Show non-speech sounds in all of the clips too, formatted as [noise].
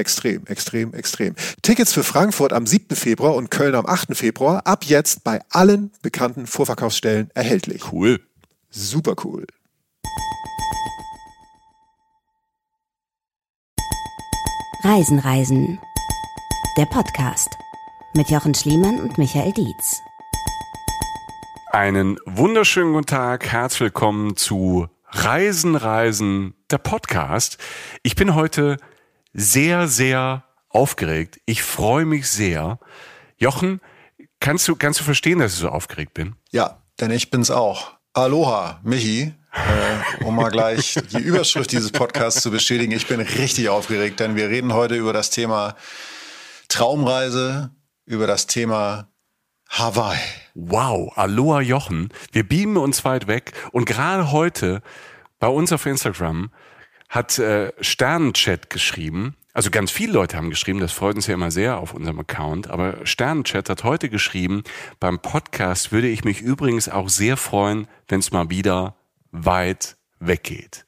Extrem, extrem, extrem. Tickets für Frankfurt am 7. Februar und Köln am 8. Februar ab jetzt bei allen bekannten Vorverkaufsstellen erhältlich. Cool. Super cool. Reisen, Reisen. Der Podcast mit Jochen Schliemann und Michael Dietz. Einen wunderschönen guten Tag, herzlich willkommen zu Reisen, Reisen, der Podcast. Ich bin heute sehr, sehr aufgeregt. Ich freue mich sehr. Jochen, kannst du, kannst du verstehen, dass ich so aufgeregt bin? Ja, denn ich bin's auch. Aloha, Michi. Äh, um mal gleich die [laughs] Überschrift dieses Podcasts zu bestätigen. Ich bin richtig aufgeregt, denn wir reden heute über das Thema Traumreise, über das Thema Hawaii. Wow, Aloha Jochen. Wir beamen uns weit weg und gerade heute bei uns auf Instagram hat äh, Sternenchat geschrieben. Also ganz viele Leute haben geschrieben, das freut uns ja immer sehr auf unserem Account, aber Sternenchat hat heute geschrieben, beim Podcast würde ich mich übrigens auch sehr freuen, wenn es mal wieder weit weggeht.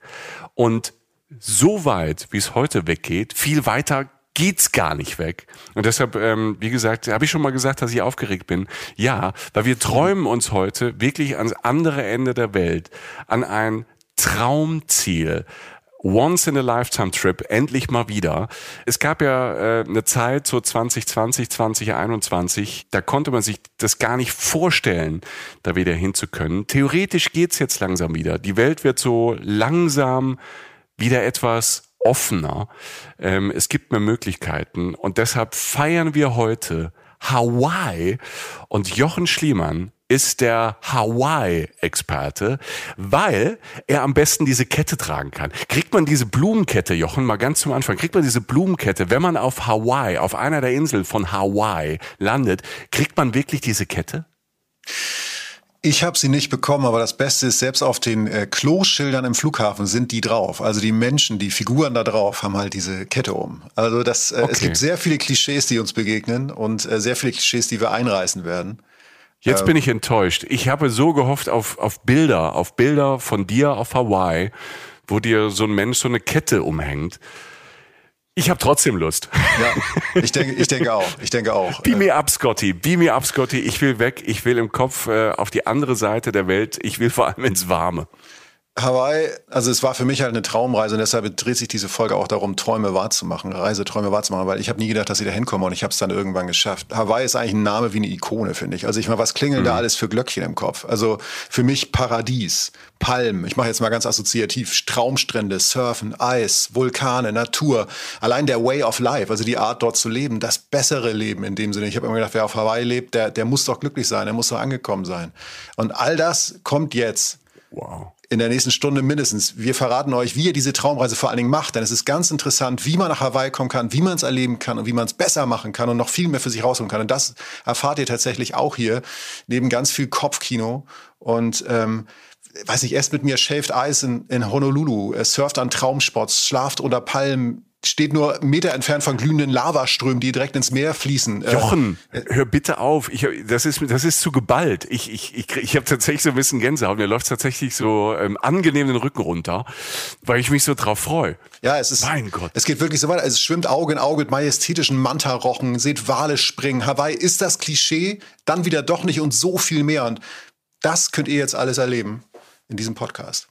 Und so weit, wie es heute weggeht, viel weiter geht's gar nicht weg. Und deshalb, ähm, wie gesagt, habe ich schon mal gesagt, dass ich aufgeregt bin. Ja, weil wir träumen uns heute wirklich ans andere Ende der Welt, an ein Traumziel, Once in a Lifetime Trip, endlich mal wieder. Es gab ja äh, eine Zeit, so 2020, 2021, da konnte man sich das gar nicht vorstellen, da wieder hinzukönnen. Theoretisch geht's jetzt langsam wieder. Die Welt wird so langsam wieder etwas offener. Ähm, es gibt mehr Möglichkeiten und deshalb feiern wir heute Hawaii und Jochen Schliemann ist der Hawaii-Experte, weil er am besten diese Kette tragen kann. Kriegt man diese Blumenkette, Jochen, mal ganz zum Anfang, kriegt man diese Blumenkette, wenn man auf Hawaii, auf einer der Inseln von Hawaii landet, kriegt man wirklich diese Kette? Ich habe sie nicht bekommen, aber das Beste ist, selbst auf den äh, Kloschildern im Flughafen sind die drauf. Also die Menschen, die Figuren da drauf, haben halt diese Kette um. Also das, äh, okay. es gibt sehr viele Klischees, die uns begegnen und äh, sehr viele Klischees, die wir einreißen werden. Jetzt bin ich enttäuscht. Ich habe so gehofft auf, auf Bilder, auf Bilder von dir auf Hawaii, wo dir so ein Mensch so eine Kette umhängt. Ich habe trotzdem Lust. Ja, ich denke, ich denke auch. Ich denke auch. Beam me up, Scotty. Beam me up, Scotty. Ich will weg. Ich will im Kopf äh, auf die andere Seite der Welt. Ich will vor allem ins Warme. Hawaii, also es war für mich halt eine Traumreise und deshalb dreht sich diese Folge auch darum, Träume wahrzumachen, Reiseträume wahrzumachen, weil ich habe nie gedacht, dass ich da hinkomme und ich habe es dann irgendwann geschafft. Hawaii ist eigentlich ein Name wie eine Ikone, finde ich. Also ich meine, was klingeln mhm. da alles für Glöckchen im Kopf? Also für mich Paradies, Palmen, ich mache jetzt mal ganz assoziativ, Traumstrände, Surfen, Eis, Vulkane, Natur, allein der Way of Life, also die Art dort zu leben, das bessere Leben in dem Sinne. Ich habe immer gedacht, wer auf Hawaii lebt, der, der muss doch glücklich sein, der muss doch angekommen sein. Und all das kommt jetzt. Wow in der nächsten Stunde mindestens. Wir verraten euch, wie ihr diese Traumreise vor allen Dingen macht, denn es ist ganz interessant, wie man nach Hawaii kommen kann, wie man es erleben kann und wie man es besser machen kann und noch viel mehr für sich rausholen kann. Und das erfahrt ihr tatsächlich auch hier, neben ganz viel Kopfkino und ähm, weiß nicht, erst mit mir shaved Ice in, in Honolulu, surft an Traumspots, schlaft unter Palmen, steht nur Meter entfernt von glühenden Lavaströmen, die direkt ins Meer fließen. Äh, Jochen, äh, hör bitte auf. Ich, das ist das ist zu geballt. Ich ich ich, ich habe tatsächlich so ein bisschen Gänsehaut. Mir läuft tatsächlich so ähm, angenehm den Rücken runter, weil ich mich so drauf freue. Ja, es ist. Mein Gott. Es geht wirklich so weiter. Es schwimmt Auge in Auge mit majestätischen Mantarochen, seht Wale springen. Hawaii ist das Klischee, dann wieder doch nicht und so viel mehr. Und das könnt ihr jetzt alles erleben in diesem Podcast.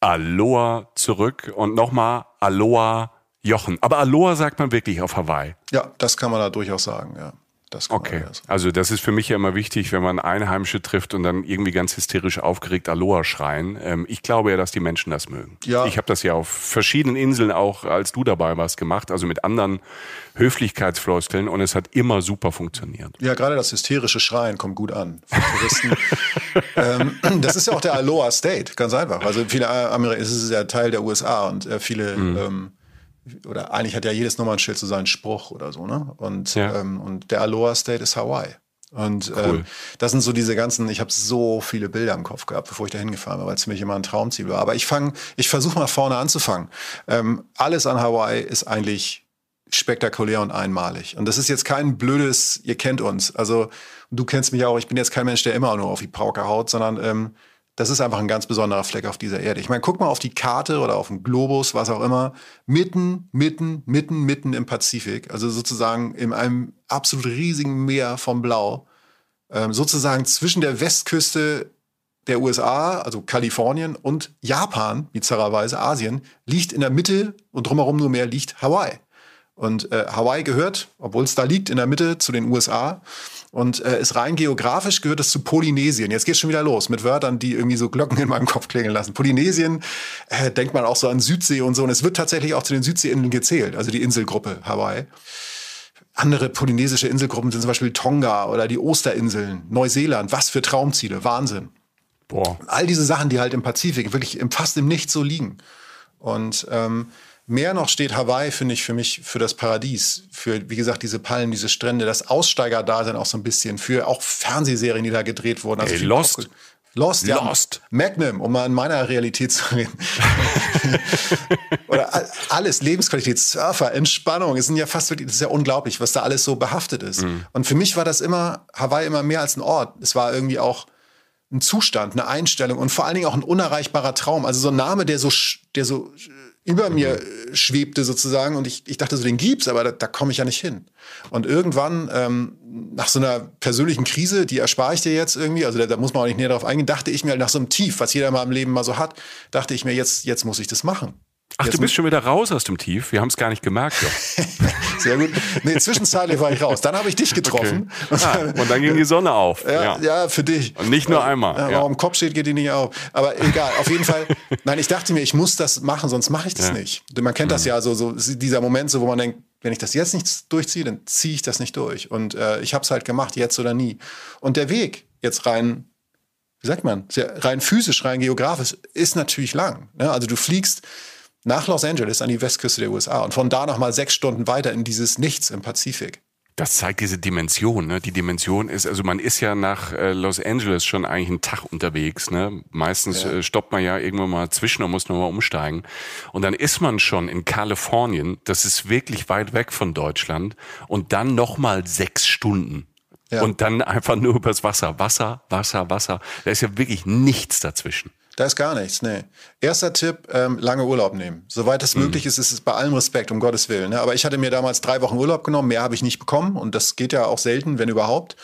Aloha zurück und nochmal Aloha Jochen. Aber Aloha sagt man wirklich auf Hawaii. Ja, das kann man da durchaus sagen, ja. Das kann man Okay, ja so. also das ist für mich ja immer wichtig, wenn man Einheimische trifft und dann irgendwie ganz hysterisch aufgeregt Aloha schreien. Ähm, ich glaube ja, dass die Menschen das mögen. Ja. Ich habe das ja auf verschiedenen Inseln auch, als du dabei warst, gemacht, also mit anderen Höflichkeitsfloskeln und es hat immer super funktioniert. Ja, gerade das hysterische Schreien kommt gut an für Touristen. [laughs] ähm, das ist ja auch der Aloha State, ganz einfach. Also viele Amerikaner, es ist ja Teil der USA und äh, viele, Mhm. ähm, oder eigentlich hat ja jedes Nummernschild so seinen Spruch oder so, ne? Und, Ja. ähm, und der Aloha State ist Hawaii. Und Cool. ähm, das sind so diese ganzen, ich habe so viele Bilder im Kopf gehabt, bevor ich da hingefahren bin, weil es für mich immer ein Traumziel war. Aber ich fange, ich versuche mal vorne anzufangen. Ähm, alles an Hawaii ist eigentlich spektakulär und einmalig. Und das ist jetzt kein blödes, ihr kennt uns. Also du kennst mich auch, ich bin jetzt kein Mensch, der immer nur auf die Pauke haut, sondern ähm, das ist einfach ein ganz besonderer Fleck auf dieser Erde. Ich meine, guck mal auf die Karte oder auf den Globus, was auch immer. Mitten, mitten, mitten, mitten im Pazifik. Also sozusagen in einem absolut riesigen Meer von Blau. Ähm, sozusagen zwischen der Westküste der USA, also Kalifornien und Japan, bizarrerweise Asien, liegt in der Mitte und drumherum nur mehr liegt Hawaii. Und äh, Hawaii gehört, obwohl es da liegt, in der Mitte zu den USA. Und äh, ist rein geografisch gehört es zu Polynesien. Jetzt geht's schon wieder los mit Wörtern, die irgendwie so Glocken in meinem Kopf klingeln lassen. Polynesien äh, denkt man auch so an Südsee und so. Und es wird tatsächlich auch zu den Südseeinseln gezählt, also die Inselgruppe Hawaii. Andere polynesische Inselgruppen sind zum Beispiel Tonga oder die Osterinseln, Neuseeland. Was für Traumziele, Wahnsinn. Boah. All diese Sachen, die halt im Pazifik wirklich im, fast im Nichts so liegen. Und ähm, mehr noch steht Hawaii, finde ich, für mich für das Paradies. Für, wie gesagt, diese Palmen, diese Strände, das Aussteigerdasein auch so ein bisschen. Für auch Fernsehserien, die da gedreht wurden. Also Ey, viel Lost. Lost, ja. Lost. Magnum, um mal in meiner Realität zu reden. [laughs] Oder all- alles, Lebensqualität, Surfer, Entspannung. Es sind ja fast wirklich, das ist ja unglaublich, was da alles so behaftet ist. Und für mich war das immer, Hawaii immer mehr als ein Ort. Es war irgendwie auch ein Zustand, eine Einstellung und vor allen Dingen auch ein unerreichbarer Traum. Also so ein Name, der so, der so über mir äh, schwebte sozusagen und ich, ich dachte so, den gibt's, aber da, da komme ich ja nicht hin. Und irgendwann, ähm, nach so einer persönlichen Krise, die erspare ich dir jetzt irgendwie, also da, da muss man auch nicht näher drauf eingehen, dachte ich mir halt nach so einem Tief, was jeder mal im Leben mal so hat, dachte ich mir, jetzt, jetzt muss ich das machen. Ach, Jetzt du bist schon wieder raus aus dem Tief. Wir haben es gar nicht gemerkt. [laughs] Sehr gut. Nee, zwischenzeitlich war ich raus. Dann habe ich dich getroffen. Ah, und dann ging die Sonne auf. Ja, ja, für dich. Und nicht nur einmal, Ja, ja. Warum Kopf steht, geht die nicht auf. Aber egal, auf jeden Fall. [laughs] Nein, ich dachte mir, ich muss das machen, sonst mache ich das Ja. Mhm. nicht. Man kennt das ja so, so dieser Moment, so, wo man denkt, wenn ich das jetzt nicht durchziehe, dann ziehe ich das nicht durch. Und äh, ich habe es halt gemacht, jetzt oder nie. Und der Weg jetzt rein, wie sagt man, rein physisch, rein geografisch, ist natürlich lang. Ne? Also du fliegst nach Los Angeles an die Westküste der USA und von da nochmal sechs Stunden weiter in dieses Nichts im Pazifik. Das zeigt diese Dimension. Ne? Die Dimension ist, also man ist ja nach äh, Los Angeles schon eigentlich einen Tag unterwegs. Ne? Meistens äh, stoppt man ja irgendwann mal zwischen und muss nochmal umsteigen. Und dann ist man schon in Kalifornien. Das ist wirklich weit weg von Deutschland. Und dann nochmal sechs Stunden. Ja. Und dann einfach nur übers Wasser. Wasser, Wasser, Wasser. Da ist ja wirklich nichts dazwischen. Da ist gar nichts, nee. Erster Tipp, ähm, lange Urlaub nehmen. Soweit es möglich ist, ist es bei allem Respekt, um Gottes Willen. Ne? Aber ich hatte mir damals drei Wochen Urlaub genommen, mehr habe ich nicht bekommen und das geht ja auch selten, wenn überhaupt.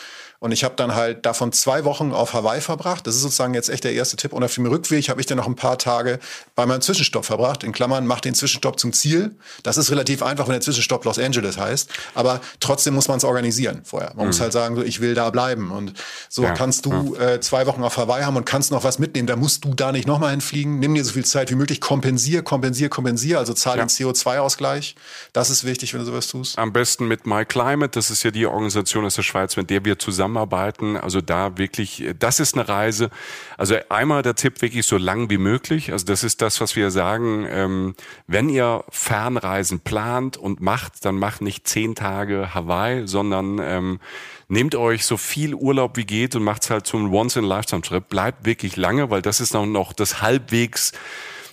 Und ich habe dann halt davon zwei Wochen auf Hawaii verbracht. Das ist sozusagen jetzt echt der erste Tipp. Und auf dem Rückweg habe ich dann noch ein paar Tage bei meinem Zwischenstopp verbracht. In Klammern, mach den Zwischenstopp zum Ziel. Das ist relativ einfach, wenn der Zwischenstopp Los Angeles heißt. Aber trotzdem muss man es organisieren vorher. Man muss halt sagen, so, ich will da bleiben. Und so Ja, kannst du äh, zwei Wochen auf Hawaii haben und kannst noch was mitnehmen. Da musst du da nicht nochmal hinfliegen. Nimm dir so viel Zeit wie möglich. Kompensier, kompensier, kompensier. Also zahl Ja. den CO2-Ausgleich. Das ist wichtig, wenn du sowas tust. Am besten mit MyClimate, das ist ja die Organisation aus der Schweiz, mit der wir zusammenarbeiten. Also da wirklich, das ist eine Reise. Also einmal der Tipp wirklich so lang wie möglich. Also das ist das, was wir sagen. Ähm, wenn ihr Fernreisen plant und macht, dann macht nicht zehn Tage Hawaii, sondern ähm, nehmt euch so viel Urlaub wie geht und macht's halt zum Once-in-Lifetime-Trip. Bleibt wirklich lange, weil das ist noch, noch das halbwegs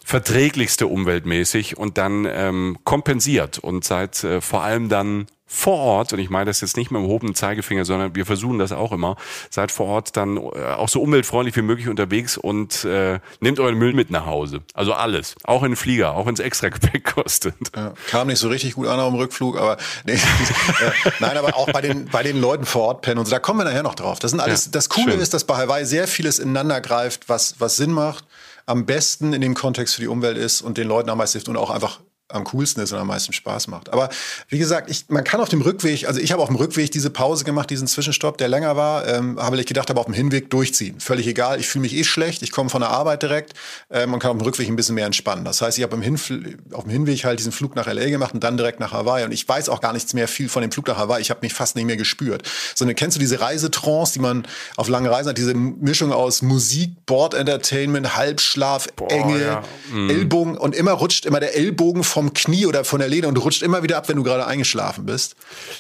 verträglichste umweltmäßig und dann ähm, kompensiert und seid äh, vor allem dann vor Ort, und ich meine das jetzt nicht mit dem hohen Zeigefinger, sondern wir versuchen das auch immer, seid vor Ort dann äh, auch so umweltfreundlich wie möglich unterwegs und äh, nehmt euren Müll mit nach Hause. Also alles. Auch in den Flieger, auch wenn es extra [laughs] Gepäck kostet. Ja, kam nicht so richtig gut an auf dem Rückflug, aber [laughs] nee, äh, nein, aber auch bei den, bei den Leuten vor Ort pennen und so, da kommen wir nachher noch drauf. Das sind alles, Ja, das Coole schön. ist, dass bei Hawaii sehr vieles ineinander greift, was, was Sinn macht, am besten in dem Kontext für die Umwelt ist und den Leuten am meisten hilft und auch einfach am coolsten ist und am meisten Spaß macht. Aber wie gesagt, ich, man kann auf dem Rückweg, also ich habe auf dem Rückweg diese Pause gemacht, diesen Zwischenstopp, der länger war, ähm, habe ich gedacht, aber auf dem Hinweg durchziehen. Völlig egal, ich fühle mich eh schlecht, ich komme von der Arbeit direkt ähm, und kann auf dem Rückweg ein bisschen mehr entspannen. Das heißt, ich habe auf dem Hinweg halt diesen Flug nach LA gemacht und dann direkt nach Hawaii und ich weiß auch gar nichts mehr viel von dem Flug nach Hawaii. Ich habe mich fast nicht mehr gespürt. Sondern kennst du diese Reisetrance, die man auf lange Reisen hat, diese Mischung aus Musik, Board Entertainment, Halbschlaf, Boah, Enge, ja. mm. Ellbogen und immer rutscht immer der Ellbogen vom Knie oder von der Lehne und rutscht immer wieder ab, wenn du gerade eingeschlafen bist.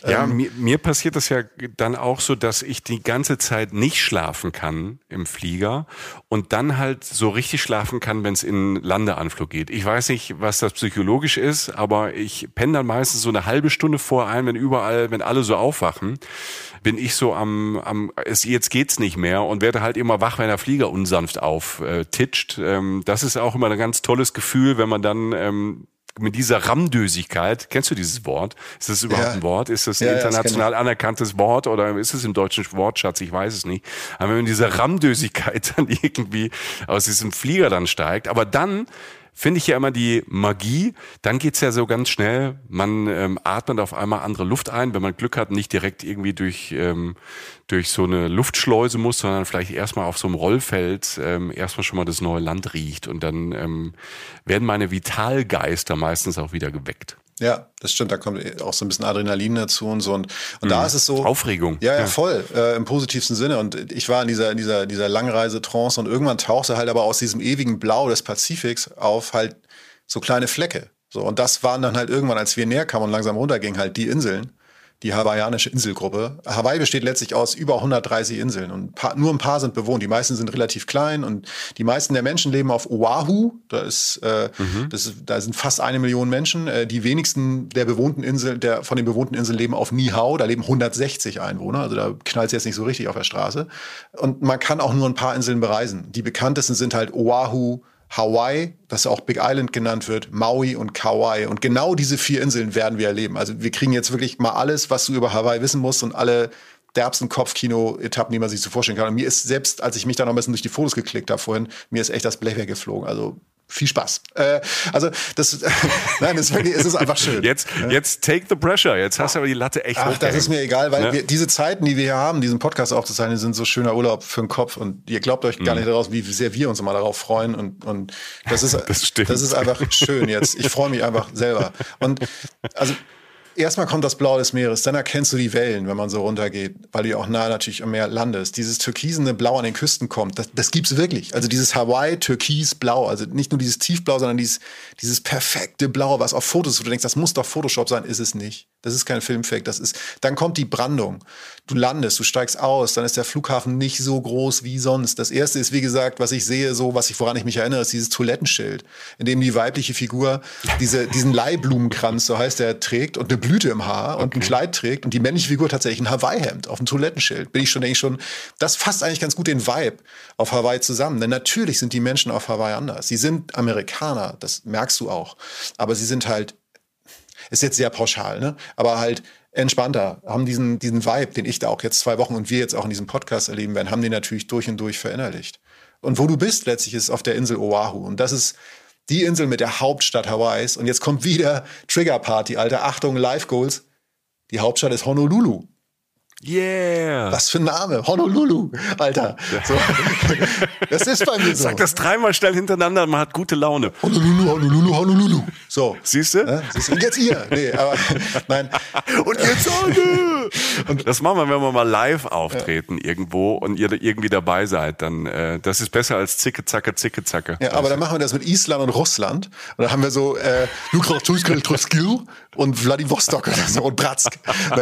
Ja, ähm, mir, mir passiert das ja dann auch so, dass ich die ganze Zeit nicht schlafen kann im Flieger und dann halt so richtig schlafen kann, wenn es in Landeanflug geht. Ich weiß nicht, was das psychologisch ist, aber ich penne dann meistens so eine halbe Stunde vor ein, wenn überall, wenn alle so aufwachen bin ich so am, am es, jetzt geht's nicht mehr und werde halt immer wach, wenn der Flieger unsanft auftitscht. Ähm, das ist auch immer ein ganz tolles Gefühl, wenn man dann ähm, mit dieser Ramdösigkeit, kennst du dieses Wort? Ist das überhaupt ja. ein Wort? Ist das ein ja, international das anerkanntes Wort oder ist es im deutschen Wortschatz? Ich weiß es nicht. Aber wenn man diese Ramdösigkeit [laughs] dann irgendwie aus diesem Flieger dann steigt, aber dann finde ich ja immer die Magie. Dann geht's ja so ganz schnell. Man ähm, atmet auf einmal andere Luft ein, wenn man Glück hat, nicht direkt irgendwie durch, ähm, durch so eine Luftschleuse muss, sondern vielleicht erstmal auf so einem Rollfeld ähm, erstmal schon mal das neue Land riecht. Und dann ähm, werden meine Vitalgeister meistens auch wieder geweckt. Ja, das stimmt. Da kommt auch so ein bisschen Adrenalin dazu und so. Und, und mhm. da ist es so. Aufregung. Ja, ja, voll. Äh, Im positivsten Sinne. Und ich war in dieser, in dieser, dieser Langreise-Trance und irgendwann tauchte halt aber aus diesem ewigen Blau des Pazifiks auf halt so kleine Flecke. So, und das waren dann halt irgendwann, als wir näher kamen und langsam runtergingen, halt die Inseln die hawaiianische Inselgruppe. Hawaii besteht letztlich aus über 130 Inseln und paar, nur ein paar sind bewohnt. Die meisten sind relativ klein und die meisten der Menschen leben auf Oahu. Da ist, äh, mhm. das, da sind fast eine Million Menschen. Äh, die wenigsten der bewohnten Inseln, der von den bewohnten Inseln leben auf Nihau. Da leben 160 Einwohner. Also da knallt es jetzt nicht so richtig auf der Straße. Und man kann auch nur ein paar Inseln bereisen. Die bekanntesten sind halt Oahu, Hawaii, das auch Big Island genannt wird, Maui und Kauai. Und genau diese vier Inseln werden wir erleben. Also wir kriegen jetzt wirklich mal alles, was du über Hawaii wissen musst und alle derbsten Kopfkino-Etappen, die man sich so vorstellen kann. Und mir ist selbst, als ich mich da noch ein bisschen durch die Fotos geklickt habe vorhin, mir ist echt das Blech weggeflogen. Also viel Spaß. Äh, also das, [laughs] nein, das ist wirklich, es ist einfach schön. Jetzt, jetzt take the pressure. Jetzt hast du aber die Latte echt Ach, das ist mir egal, weil ne? wir, diese Zeiten, die wir hier haben, diesen Podcast aufzuzeichnen, sind so schöner Urlaub für den Kopf und ihr glaubt euch gar mhm. nicht daraus, wie sehr wir uns immer darauf freuen und, und das ist, [laughs] das, das ist einfach schön jetzt. Ich freue mich einfach selber. Und also erstmal kommt das Blau des Meeres, dann erkennst du die Wellen, wenn man so runtergeht, weil du ja auch nah natürlich am Meer landest. Dieses türkisene Blau an den Küsten kommt, das, das gibt's wirklich. Also dieses Hawaii türkis Blau, also nicht nur dieses Tiefblau, sondern dieses, dieses perfekte Blau, was auf Fotos, wo du denkst, das muss doch Photoshop sein, ist es nicht. Das ist kein Filmfake, das ist, dann kommt die Brandung. Du landest, du steigst aus, dann ist der Flughafen nicht so groß wie sonst. Das erste ist, wie gesagt, was ich sehe, so, was ich, woran ich mich erinnere, ist dieses Toilettenschild, in dem die weibliche Figur diese, diesen Leihblumenkranz, so heißt der, trägt und eine Blüte im Haar okay. und ein Kleid trägt und die männliche Figur tatsächlich ein Hawaii-Hemd auf dem Toilettenschild. Bin ich schon, denke ich schon, das fasst eigentlich ganz gut den Vibe auf Hawaii zusammen. Denn natürlich sind die Menschen auf Hawaii anders. Sie sind Amerikaner, das merkst du auch. Aber sie sind halt ist jetzt sehr pauschal, ne? aber halt entspannter, haben diesen, diesen Vibe, den ich da auch jetzt zwei Wochen und wir jetzt auch in diesem Podcast erleben werden, haben den natürlich durch und durch verinnerlicht. Und wo du bist, letztlich ist auf der Insel Oahu. Und das ist die Insel mit der Hauptstadt Hawaiis. Und jetzt kommt wieder Trigger Party, Alter. Achtung, Live Goals. Die Hauptstadt ist Honolulu. Yeah. Was für ein Name. Honolulu, Alter. So. [laughs] Das ist bei mir so. Sag das dreimal schnell hintereinander, man hat gute Laune. Honolulu, Honolulu, Honolulu. So. Siehst du? Ja, Und jetzt ihr. Nee, aber [laughs] nein. Und jetzt alle. Und das machen wir, wenn wir mal live auftreten ja. irgendwo und ihr irgendwie dabei seid. Dann, äh, das ist besser als Zicke, Zacke, Zicke, Zacke. Ja, aber dann machen wir das mit Island und Russland. Und dann haben wir so äh, und Vladivostok oder so und Bratsk. [laughs]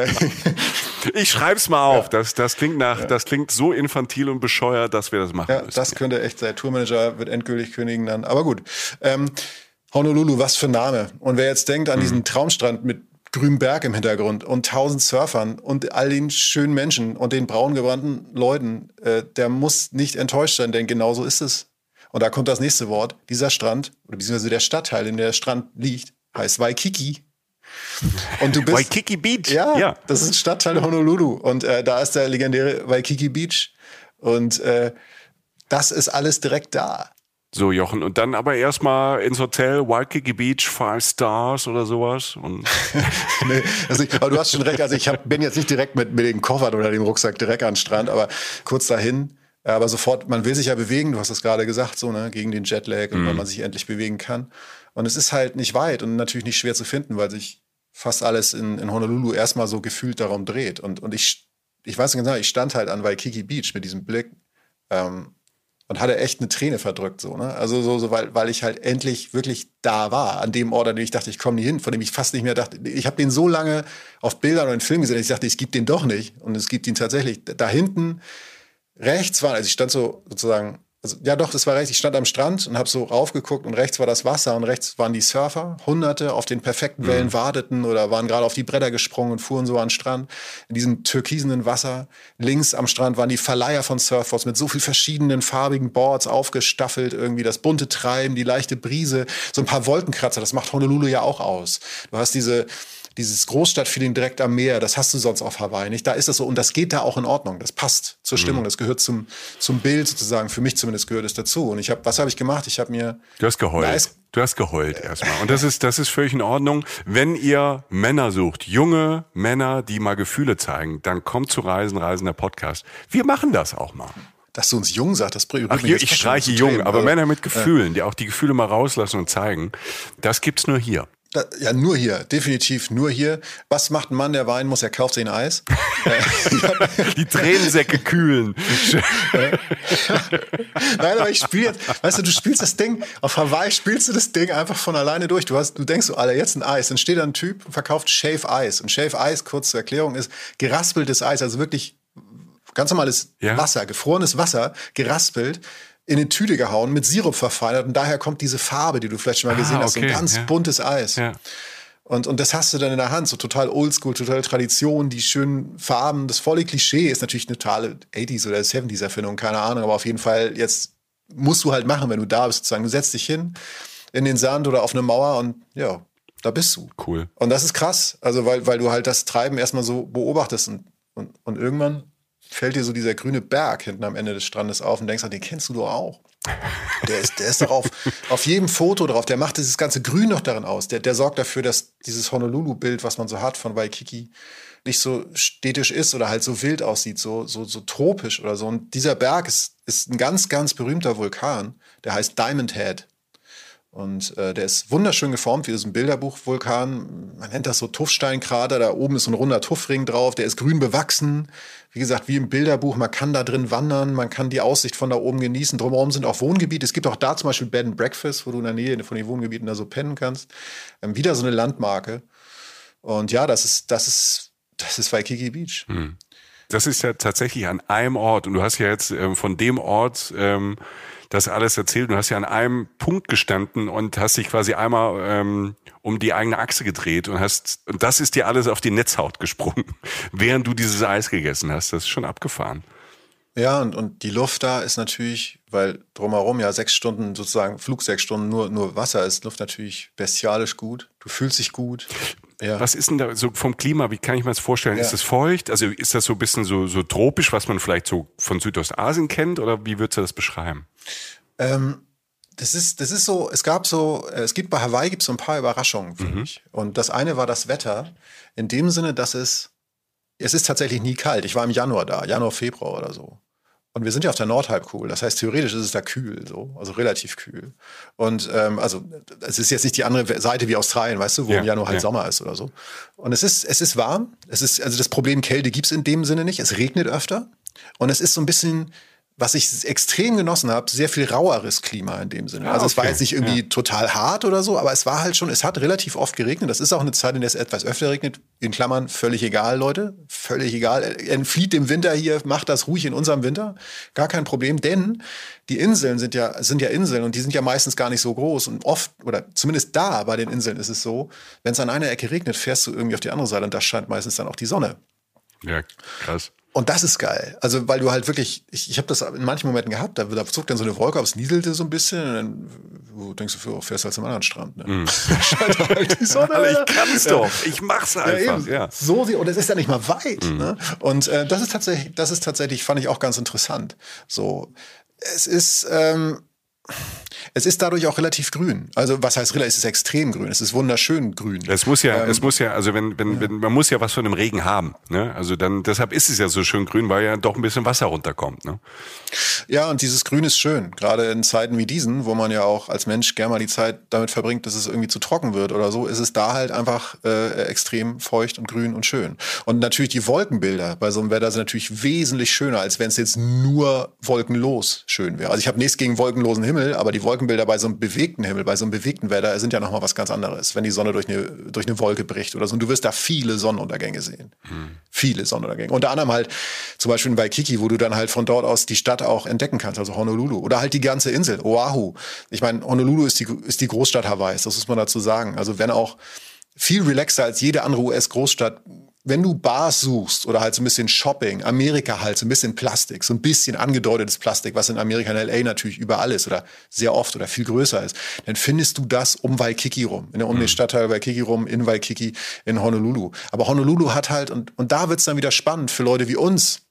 ich schreibe schreib's mal auf. Ja. Das, das, klingt nach, ja. das klingt so infantil und bescheuert, dass wir das machen ja, müssen. Das könnte echt sein. Tourmanager wird endgültig kündigen dann. Aber gut. Ähm, Honolulu, was für ein Name. Und wer jetzt denkt an mhm. diesen Traumstrand mit grünem Berg im Hintergrund und tausend Surfern und all den schönen Menschen und den braun gebrannten Leuten, äh, der muss nicht enttäuscht sein, denn genauso ist es. Und da kommt das nächste Wort. Dieser Strand, oder beziehungsweise der Stadtteil, in der der Strand liegt, heißt Waikiki. Und du bist, Waikiki Beach. Ja, ja, das ist ein Stadtteil Honolulu. Und äh, da ist der legendäre Waikiki Beach. Und äh, das ist alles direkt da. So, Jochen. Und dann aber erstmal ins Hotel, Waikiki Beach, Five Stars oder sowas. Und [laughs] nee, also ich, aber du hast schon recht. Also ich hab, bin jetzt nicht direkt mit, mit dem Koffer oder dem Rucksack direkt an den Strand, aber kurz dahin. Aber sofort, man will sich ja bewegen, du hast es gerade gesagt, so, ne, gegen den Jetlag und mhm. wenn man sich endlich bewegen kann. Und es ist halt nicht weit und natürlich nicht schwer zu finden, weil sich fast alles in, in Honolulu erstmal so gefühlt darum dreht. Und, und ich, ich weiß nicht genau, ich stand halt an Waikiki Beach mit diesem Blick ähm, und hatte echt eine Träne verdrückt, so, ne? Also so, so weil, weil ich halt endlich wirklich da war, an dem Ort, an dem ich dachte, ich komme nie hin, von dem ich fast nicht mehr dachte. Ich habe den so lange auf Bildern und in Filmen gesehen, ich dachte, ich gebe den doch nicht. Und es gibt ihn tatsächlich. Da hinten rechts war, also ich stand so sozusagen also, ja doch, das war recht. Ich stand am Strand und habe so raufgeguckt und rechts war das Wasser und rechts waren die Surfer. Hunderte auf den perfekten mhm. Wellen mhm. warteten oder waren gerade auf die Bretter gesprungen und fuhren so an den Strand. In diesem türkisenen Wasser. Links am Strand waren die Verleiher von Surfboards mit so viel verschiedenen farbigen Boards aufgestaffelt. Irgendwie das bunte Treiben, die leichte Brise, so ein paar Wolkenkratzer. Das macht Honolulu ja auch aus. Du hast diese dieses Großstadtfeeling direkt am Meer, das hast du sonst auf Hawaii nicht. Da ist das so und das geht da auch in Ordnung. Das passt zur Stimmung, mhm. das gehört zum, zum Bild sozusagen. Für mich zumindest gehört es dazu. Und ich habe, was habe ich gemacht? Ich habe mir. Du hast geheult. Du hast geheult erstmal. Und das ist, das ist völlig in Ordnung. Wenn ihr Männer sucht, junge Männer, die mal Gefühle zeigen, dann kommt zu Reisen, Reisender Podcast. Wir machen das auch mal dass du uns jung sagst, das berührt Ach, mich. Ich streiche jung, aber also, Männer mit Gefühlen, die auch die Gefühle mal rauslassen und zeigen, das gibt's nur hier. Ja, nur hier, definitiv nur hier. Was macht ein Mann, der Wein muss? Er kauft sich ein Eis. [laughs] Die Tränensäcke kühlen. [laughs] Nein, aber ich spiele jetzt, weißt du, du spielst das Ding, auf Hawaii spielst du das Ding einfach von alleine durch. Du, hast, du denkst so, Alter, jetzt ein Eis. Dann steht da ein Typ und verkauft Shave Eis. Und Shave Eis, kurz zur Erklärung, ist geraspeltes Eis, also wirklich ganz normales ja. Wasser, gefrorenes Wasser, geraspelt in eine Tüte gehauen, mit Sirup verfeinert und daher kommt diese Farbe, die du vielleicht schon mal ah, gesehen hast, okay. so ein ganz ja. buntes Eis. Ja. Und, und das hast du dann in der Hand, so total oldschool, total Tradition, die schönen Farben, das volle Klischee ist natürlich eine totale 80s oder 70s Erfindung, keine Ahnung, aber auf jeden Fall jetzt musst du halt machen, wenn du da bist, sozusagen. Du setzt dich hin in den Sand oder auf eine Mauer und ja, da bist du. Cool. Und das ist krass, also weil, weil du halt das Treiben erstmal so beobachtest und, und, und irgendwann fällt dir so dieser grüne Berg hinten am Ende des Strandes auf und denkst, den kennst du doch auch. Der ist, der ist doch auf, [laughs] auf jedem Foto drauf. Der macht dieses ganze Grün noch darin aus. Der, der sorgt dafür, dass dieses Honolulu-Bild, was man so hat von Waikiki, nicht so städtisch ist oder halt so wild aussieht, so, so, so tropisch oder so. Und dieser Berg ist, ist ein ganz, ganz berühmter Vulkan. Der heißt Diamond Head. Und äh, der ist wunderschön geformt, wie so ein Bilderbuch-Vulkan. Man nennt das so Tuffsteinkrater. Da oben ist so ein runder Tuffring drauf. Der ist grün bewachsen. Wie gesagt, wie im Bilderbuch. Man kann da drin wandern. Man kann die Aussicht von da oben genießen. Drumherum sind auch Wohngebiete. Es gibt auch da zum Beispiel Bed and Breakfast, wo du in der Nähe von den Wohngebieten da so pennen kannst. Ähm, wieder so eine Landmarke. Und ja, das ist, das ist, das ist Waikiki Beach. Hm. Das ist ja tatsächlich an einem Ort. Und du hast ja jetzt ähm, von dem Ort ähm, das alles erzählt. Du hast ja an einem Punkt gestanden und hast dich quasi einmal ähm, um die eigene Achse gedreht und hast, und das ist dir alles auf die Netzhaut gesprungen, [laughs] während du dieses Eis gegessen hast. Das ist schon abgefahren. Ja, und, und die Luft da ist natürlich, weil drumherum ja sechs Stunden sozusagen, Flug sechs Stunden nur, nur Wasser ist, Luft natürlich bestialisch gut. Du fühlst dich gut. Ja. Was ist denn da so vom Klima? Wie kann ich mir das vorstellen? Ja. Ist es feucht? Also ist das so ein bisschen so, so tropisch, was man vielleicht so von Südostasien kennt? Oder wie würdest du das beschreiben? Ähm, das ist, das ist so, es gab so, äh, es gibt bei Hawaii gibt so ein paar Überraschungen für mhm. mich. Und das eine war das Wetter. In dem Sinne, dass es, es ist tatsächlich nie kalt. Ich war im Januar da, Januar, Februar oder so. Und wir sind ja auf der Nordhalbkugel. Das heißt, theoretisch ist es da kühl, so, also relativ kühl. Und ähm, also es ist jetzt nicht die andere Seite wie Australien, weißt du, wo ja, im Januar halt ja. Sommer ist oder so. Und es ist, es ist warm. Es ist, also das Problem Kälte gibt es in dem Sinne nicht. Es regnet öfter. Und es ist so ein bisschen, was ich extrem genossen habe, sehr viel raueres Klima in dem Sinne. Ah, also okay. es war jetzt nicht irgendwie ja. total hart oder so, aber es war halt schon, es hat relativ oft geregnet. Das ist auch eine Zeit, in der es etwas öfter regnet. In Klammern, völlig egal, Leute. Völlig egal. Entflieht dem Winter hier, macht das ruhig in unserem Winter. Gar kein Problem, denn die Inseln sind ja, sind ja Inseln und die sind ja meistens gar nicht so groß. Und oft, oder zumindest da bei den Inseln ist es so, wenn es an einer Ecke regnet, fährst du irgendwie auf die andere Seite und da scheint meistens dann auch die Sonne. Ja, krass. Und das ist geil. Also, weil du halt wirklich, ich, ich habe das in manchen Momenten gehabt, da, da zog dann so eine Wolke, aber es nieselte so ein bisschen und dann du denkst du, für, fährst halt zum anderen Strand. Ne? [laughs] Mm. halt die Sonne. [laughs] Aber ich kann's ja. doch. Ich mach's einfach. Ja, ja. So, und es ist ja nicht mal weit. Mm. Ne? Und äh, das ist tatsächlich, das ist tatsächlich, fand ich auch ganz interessant. So, es ist, ähm, es ist dadurch auch relativ grün. Also was heißt relativ? Es ist extrem grün. Es ist wunderschön grün. Es muss ja, ähm, es muss ja, also wenn, wenn, ja. wenn, man muss ja was von dem Regen haben. Ne? Also dann, deshalb ist es ja so schön grün, weil ja doch ein bisschen Wasser runterkommt. Ne? Ja, und dieses Grün ist schön. Gerade in Zeiten wie diesen, wo man ja auch als Mensch gerne mal die Zeit damit verbringt, dass es irgendwie zu trocken wird oder so, ist es da halt einfach äh, extrem feucht und grün und schön. Und natürlich die Wolkenbilder bei so einem Wetter sind natürlich wesentlich schöner, als wenn es jetzt nur wolkenlos schön wäre. Also ich habe nichts gegen wolkenlosen Himmel, aber die Wolkenbilder bei so einem bewegten Himmel, bei so einem bewegten Wetter sind ja nochmal was ganz anderes, wenn die Sonne durch eine, durch eine Wolke bricht oder so. Und du wirst da viele Sonnenuntergänge sehen. Hm. Viele Sonnenuntergänge. Unter anderem halt zum Beispiel bei Kiki, wo du dann halt von dort aus die Stadt auch entdecken kannst, also Honolulu. Oder halt die ganze Insel, Oahu. Ich meine, Honolulu ist die, ist die Großstadt Hawaiis, das muss man dazu sagen. Also wenn auch viel relaxer als jede andere US-Großstadt wenn du Bars suchst oder halt so ein bisschen Shopping, Amerika halt so ein bisschen Plastik, so ein bisschen angedeutetes Plastik, was in Amerika in LA natürlich überall ist oder sehr oft oder viel größer ist, dann findest du das um Waikiki rum, in der, um mhm. den Stadtteil Waikiki rum, in Waikiki, in Honolulu. Aber Honolulu hat halt, und, und da wird's dann wieder spannend für Leute wie uns,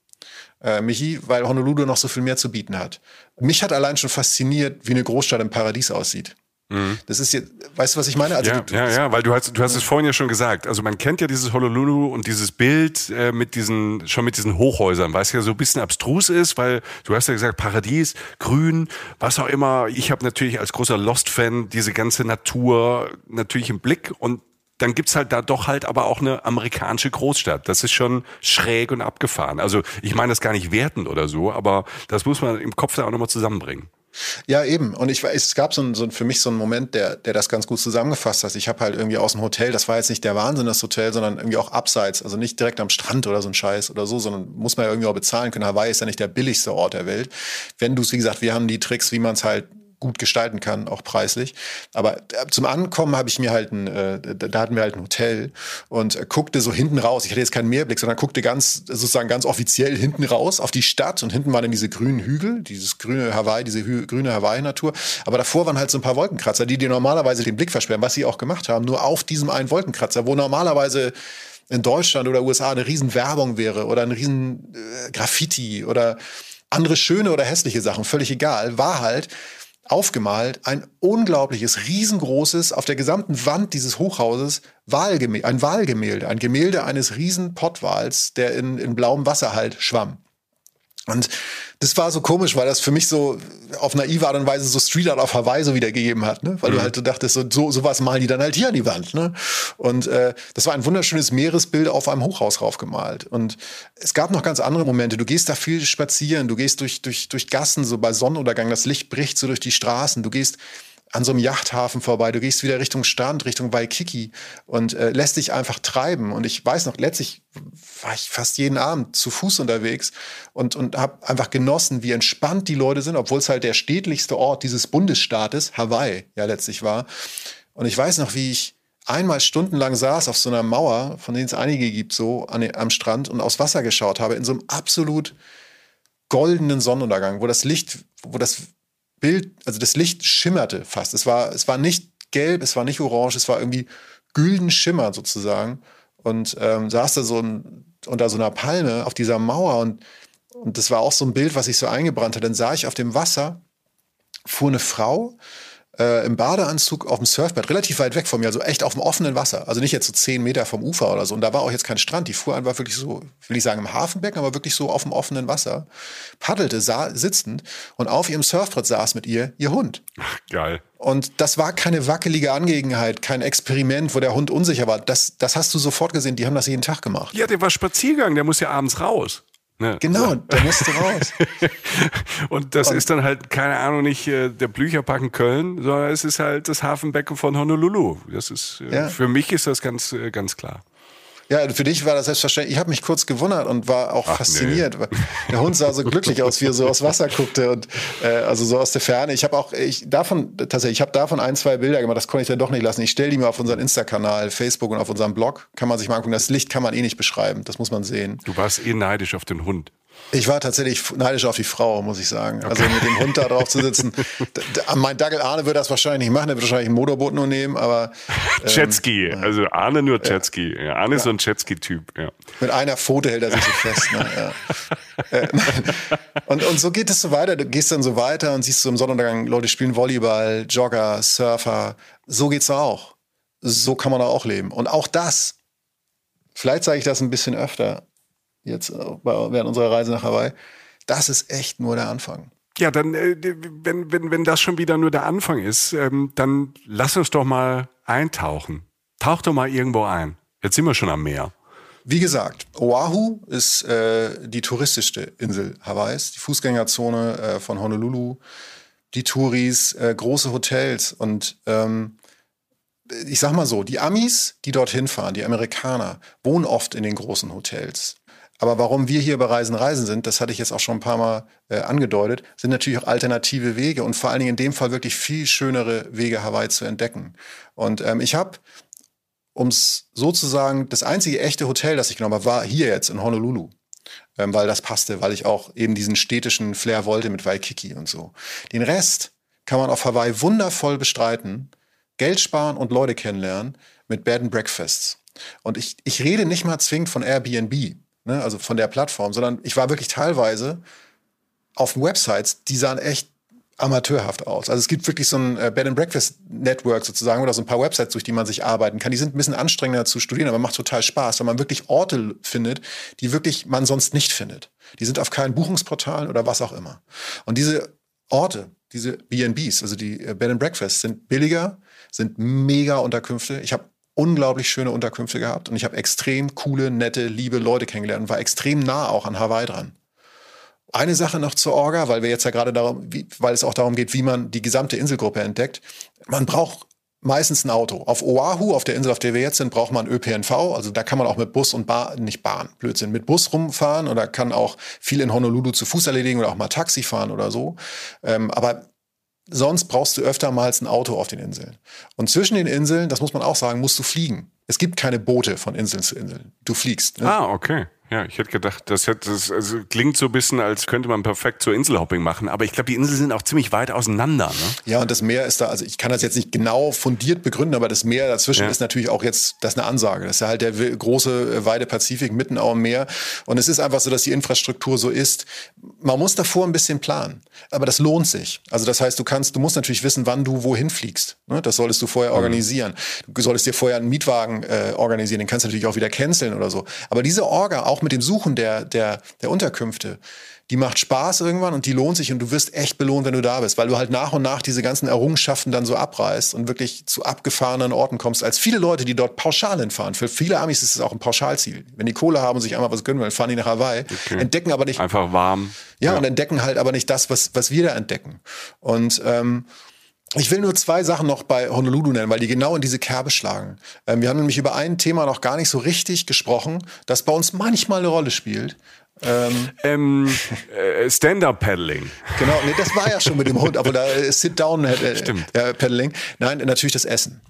äh, Michi, weil Honolulu noch so viel mehr zu bieten hat. Mich hat allein schon fasziniert, wie eine Großstadt im Paradies aussieht. Mhm. Das ist jetzt, weißt du, was ich meine? Also ja, ja, ja, weil du hast, du hast es vorhin ja schon gesagt. Also man kennt ja dieses Honolulu und dieses Bild äh, mit diesen, schon mit diesen Hochhäusern, was ja so ein bisschen abstrus ist, weil du hast ja gesagt, Paradies, Grün, was auch immer. Ich habe natürlich als großer Lost-Fan diese ganze Natur natürlich im Blick und dann gibt's halt da doch halt aber auch eine amerikanische Großstadt. Das ist schon schräg und abgefahren. Also ich meine das gar nicht wertend oder so, aber das muss man im Kopf da auch nochmal zusammenbringen. Ja, eben. Und ich es gab so, ein, so für mich so einen Moment, der, der das ganz gut zusammengefasst hat. Ich habe halt irgendwie aus dem Hotel, das war jetzt nicht der Wahnsinn, das Hotel, sondern irgendwie auch abseits, also nicht direkt am Strand oder so ein Scheiß oder so, sondern muss man ja irgendwie auch bezahlen können. Hawaii ist ja nicht der billigste Ort der Welt. Wenn du es, wie gesagt, wir haben die Tricks, wie man es halt gut gestalten kann, auch preislich. Aber äh, zum Ankommen habe ich mir halt ein, äh, da hatten wir halt ein Hotel und äh, guckte so hinten raus. Ich hatte jetzt keinen Mehrblick, sondern guckte ganz, sozusagen ganz offiziell hinten raus auf die Stadt und hinten waren dann diese grünen Hügel, dieses grüne Hawaii, diese Hü grüne Hawaii-Natur. Aber davor waren halt so ein paar Wolkenkratzer, die dir normalerweise den Blick versperren, was sie auch gemacht haben, nur auf diesem einen Wolkenkratzer, wo normalerweise in Deutschland oder USA eine riesen Werbung wäre oder ein riesen äh, Graffiti oder andere schöne oder hässliche Sachen, völlig egal, war halt aufgemalt ein unglaubliches, riesengroßes, auf der gesamten Wand dieses Hochhauses Wahlgemälde, ein Wahlgemälde, ein Gemälde eines riesen Pottwals, der in, in blauem Wasser halt schwamm. Und das war so komisch, weil das für mich so auf naive Art und Weise so Street Art auf Hawaii so wiedergegeben hat, ne? Weil mhm. du halt so dachtest, so, so sowas malen die dann halt hier an die Wand, ne? Und äh, das war ein wunderschönes Meeresbild auf einem Hochhaus raufgemalt. Und es gab noch ganz andere Momente. Du gehst da viel spazieren, du gehst durch, durch, durch Gassen, so bei Sonnenuntergang, das Licht bricht so durch die Straßen, du gehst an so einem Yachthafen vorbei, du gehst wieder Richtung Strand, Richtung Waikiki und äh, lässt dich einfach treiben. Und ich weiß noch, letztlich war ich fast jeden Abend zu Fuß unterwegs und, und habe einfach genossen, wie entspannt die Leute sind, obwohl es halt der städtlichste Ort dieses Bundesstaates, Hawaii, ja letztlich war. Und ich weiß noch, wie ich einmal stundenlang saß auf so einer Mauer, von denen es einige gibt, so an, am Strand und aufs Wasser geschaut habe, in so einem absolut goldenen Sonnenuntergang, wo das Licht, wo das Bild, also das Licht schimmerte fast. Es war, es war nicht gelb, es war nicht orange, es war irgendwie gülden Schimmer sozusagen. Und ähm, saß da so ein, unter so einer Palme auf dieser Mauer und, und das war auch so ein Bild, was sich so eingebrannt hat. Dann sah ich auf dem Wasser, fuhr eine Frau äh, im Badeanzug auf dem Surfbrett, relativ weit weg von mir, also echt auf dem offenen Wasser. Also nicht jetzt so zehn Meter vom Ufer oder so. Und da war auch jetzt kein Strand. Die fuhr einfach wirklich so, will ich sagen, im Hafenbecken, aber wirklich so auf dem offenen Wasser. Paddelte, sah, sitzend und auf ihrem Surfbrett saß mit ihr ihr Hund. Ach, [laughs] geil. Und das war keine wackelige Angelegenheit, kein Experiment, wo der Hund unsicher war. Das, das hast du sofort gesehen. Die haben das jeden Tag gemacht. Ja, der war Spaziergang, der muss ja abends raus. Ne? Genau, da musst du raus. [laughs] und das und ist dann halt, keine Ahnung, nicht äh, der Blücherpark in Köln, sondern es ist halt das Hafenbecken von Honolulu. Das ist, äh, ja. für mich ist das ganz, äh, ganz klar. Ja, für dich war das selbstverständlich. Ich habe mich kurz gewundert und war auch Ach, fasziniert. Nee. Der Hund sah so glücklich aus, wie er so aus Wasser guckte und äh, also so aus der Ferne. Ich habe auch ich davon tatsächlich, ich habe davon ein, zwei Bilder gemacht. Das konnte ich dann doch nicht lassen. Ich stelle die mir auf unseren Insta-Kanal, Facebook und auf unserem Blog. Kann man sich mal angucken. Das Licht kann man eh nicht beschreiben. Das muss man sehen. Du warst eh neidisch auf den Hund. Ich war tatsächlich neidisch auf die Frau, muss ich sagen. Also mit dem Hund da drauf zu sitzen. [laughs] mein Dackel Arne würde das wahrscheinlich nicht machen, der würde wahrscheinlich ein Motorboot nur nehmen, aber. Ähm, Jetski, also Arne nur Jetski. Ja. Arne ist so ein Jetski-Typ, ja. Mit einer Pfote hält er sich so fest. Ne? Ja. [laughs] Äh, und, und so geht es so weiter. Du gehst dann so weiter und siehst so im Sonnenuntergang, Leute spielen Volleyball, Jogger, Surfer. So geht's auch. So kann man auch leben. Und auch das, vielleicht sage ich das ein bisschen öfter, jetzt äh, während unserer Reise nach Hawaii, das ist echt nur der Anfang. Ja, dann, äh, wenn, wenn, wenn das schon wieder nur der Anfang ist, ähm, dann lass uns doch mal eintauchen. Tauch doch mal irgendwo ein. Jetzt sind wir schon am Meer. Wie gesagt, Oahu ist äh, die touristischste Insel Hawaiis, die Fußgängerzone äh, von Honolulu, die Touris, äh, große Hotels und ähm, ich sag mal so, die Amis, die dorthin fahren, die Amerikaner, wohnen oft in den großen Hotels. Aber warum wir hier bei Reisen Reisen sind, das hatte ich jetzt auch schon ein paar Mal äh, angedeutet, sind natürlich auch alternative Wege und vor allen Dingen in dem Fall wirklich viel schönere Wege Hawaii zu entdecken. Und ähm, ich habe, um es sozusagen, das einzige echte Hotel, das ich genommen habe, war hier jetzt in Honolulu. Ähm, weil das passte, weil ich auch eben diesen städtischen Flair wollte mit Waikiki und so. Den Rest kann man auf Hawaii wundervoll bestreiten, Geld sparen und Leute kennenlernen mit Bed and Breakfasts. Und ich, ich rede nicht mal zwingend von Airbnb ne, also von der Plattform, sondern ich war wirklich teilweise auf Websites, die sahen echt amateurhaft aus. Also es gibt wirklich so ein äh, Bed and Breakfast Network sozusagen oder so ein paar Websites, durch die man sich arbeiten kann. Die sind ein bisschen anstrengender zu studieren, aber macht total Spaß, weil man wirklich Orte findet, die wirklich man sonst nicht findet. Die sind auf keinen Buchungsportalen oder was auch immer. Und diese Orte, diese B&Bs, also die äh, Bed and Breakfast, sind billiger, sind mega Unterkünfte. Ich habe unglaublich schöne Unterkünfte gehabt und ich habe extrem coole, nette, liebe Leute kennengelernt und war extrem nah auch an Hawaii dran. Eine Sache noch zur Orga, weil wir jetzt ja gerade darum, wie, weil es auch darum geht, wie man die gesamte Inselgruppe entdeckt. Man braucht meistens ein Auto. Auf Oahu, auf der Insel, auf der wir jetzt sind, braucht man ÖPNV. Also da kann man auch mit Bus und Bahn, nicht Bahn, Blödsinn, mit Bus rumfahren oder kann auch viel in Honolulu zu Fuß erledigen oder auch mal Taxi fahren oder so. Ähm, aber Sonst brauchst du öfter mal ein Auto auf den Inseln. Und zwischen den Inseln, das muss man auch sagen, musst du fliegen. Es gibt keine Boote von Inseln zu Inseln. Du fliegst. Ne? Ah, okay. Ja, ich hätte gedacht, das, hätte, das also klingt so ein bisschen, als könnte man perfekt zur Inselhopping machen. Aber ich glaube, die Inseln sind auch ziemlich weit auseinander. Ne? Ja, und das Meer ist da, also ich kann das jetzt nicht genau fundiert begründen, aber das Meer dazwischen ja. ist natürlich auch jetzt, das ist eine Ansage. Das ist ja halt der große äh, Weide Pazifik mitten auf dem Meer. Und es ist einfach so, dass die Infrastruktur so ist. Man muss davor ein bisschen planen. Aber das lohnt sich. Also das heißt, du kannst, du musst natürlich wissen, wann du wohin fliegst. Ne? Das solltest du vorher mhm. organisieren. Du solltest dir vorher einen Mietwagen äh, organisieren. Den kannst du natürlich auch wieder canceln oder so. Aber diese Orga, auch auch mit dem Suchen der, der, der Unterkünfte, die macht Spaß irgendwann und die lohnt sich und du wirst echt belohnt, wenn du da bist, weil du halt nach und nach diese ganzen Errungenschaften dann so abreißt und wirklich zu abgefahrenen Orten kommst, als viele Leute, die dort pauschal hinfahren. Für viele Amis ist es auch ein Pauschalziel. Wenn die Kohle haben und sich einmal was gönnen wollen, fahren die nach Hawaii, okay. entdecken aber nicht. Einfach warm. Ja, ja, und entdecken halt aber nicht das, was, was wir da entdecken. Und, ähm, ich will nur zwei Sachen noch bei Honolulu nennen, weil die genau in diese Kerbe schlagen. Ähm, wir haben nämlich über ein Thema noch gar nicht so richtig gesprochen, das bei uns manchmal eine Rolle spielt. Ähm, ähm, äh, Stand-up-Paddling. Genau, nee, das war ja schon mit dem Hund, aber da äh, Sit-down-Paddling. Äh, Nein, natürlich das Essen.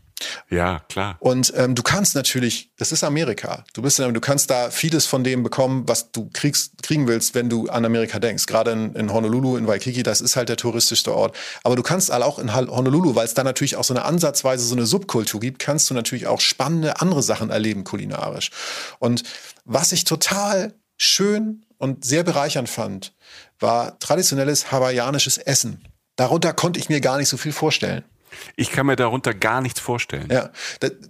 Ja, klar. Und ähm, du kannst natürlich, das ist Amerika. Du bist, du kannst da vieles von dem bekommen, was du kriegst, kriegen willst, wenn du an Amerika denkst. Gerade in, in Honolulu, in Waikiki, das ist halt der touristischste Ort. Aber du kannst auch in Honolulu, weil es da natürlich auch so eine ansatzweise so eine Subkultur gibt, kannst du natürlich auch spannende andere Sachen erleben kulinarisch. Und was ich total schön und sehr bereichernd fand, war traditionelles hawaiianisches Essen. Darunter konnte ich mir gar nicht so viel vorstellen. Ich kann mir darunter gar nichts vorstellen. Ja,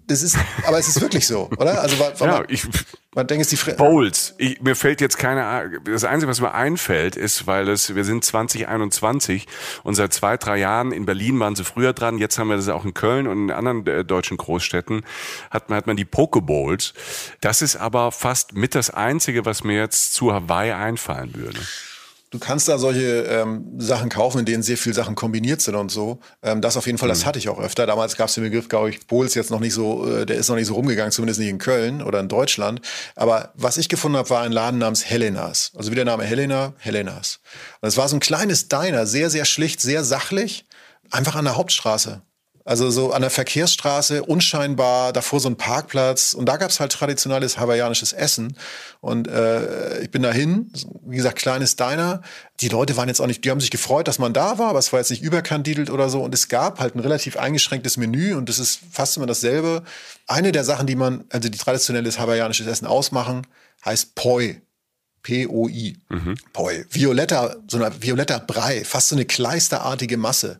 das ist, aber es ist wirklich so, oder? Also, weil, ja, man, ich, man denkt, es die Fre Bowls. Ich, mir fällt jetzt keine. Das Einzige, was mir einfällt, ist, weil es, wir sind 2021 und seit zwei, drei Jahren in Berlin waren sie früher dran. Jetzt haben wir das auch in Köln und in anderen äh, deutschen Großstädten hat man, hat man die Pokebowls. Das ist aber fast mit das Einzige, was mir jetzt zu Hawaii einfallen würde. Du kannst da solche ähm, Sachen kaufen, in denen sehr viele Sachen kombiniert sind und so. Ähm, das auf jeden Fall, das mhm. hatte ich auch öfter. Damals gab es den Begriff, glaube ich, Bowls jetzt noch nicht so, äh, der ist noch nicht so rumgegangen, zumindest nicht in Köln oder in Deutschland. Aber was ich gefunden habe, war ein Laden namens Helenas. Also wie der Name Helena, Helenas. Und es war so ein kleines Diner, sehr, sehr schlicht, sehr sachlich, einfach an der Hauptstraße. Also so an der Verkehrsstraße, unscheinbar, davor so ein Parkplatz. Und da gab's halt traditionelles hawaiianisches Essen. Und äh, ich bin dahin, wie gesagt, kleines Diner. Die Leute waren jetzt auch nicht, die haben sich gefreut, dass man da war, aber es war jetzt nicht überkandidelt oder so. Und es gab halt ein relativ eingeschränktes Menü und das ist fast immer dasselbe. Eine der Sachen, die man, also die traditionelles hawaiianisches Essen ausmachen, heißt Poi. P-O-I. Mhm. Poi. Violetter, so ein violetter Brei, fast so eine kleisterartige Masse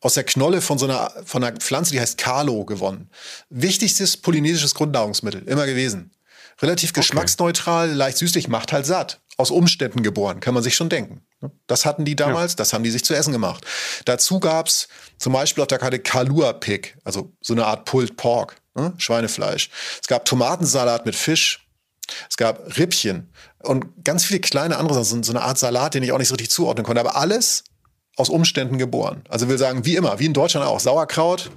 aus der Knolle von so einer, von einer Pflanze, die heißt Kalo, gewonnen. Wichtigstes polynesisches Grundnahrungsmittel, immer gewesen. Relativ okay. geschmacksneutral, leicht süßlich, macht halt satt. Aus Umständen geboren, kann man sich schon denken. Das hatten die damals, ja. das haben die sich zu essen gemacht. Dazu gab's zum Beispiel auf der Karte Kalua Pig, also so eine Art Pulled Pork, ne? Schweinefleisch. Es gab Tomatensalat mit Fisch. Es gab Rippchen und ganz viele kleine andere Sachen, so eine Art Salat, den ich auch nicht so richtig zuordnen konnte. Aber alles aus Umständen geboren. Also will sagen, wie immer, wie in Deutschland auch, Sauerkraut,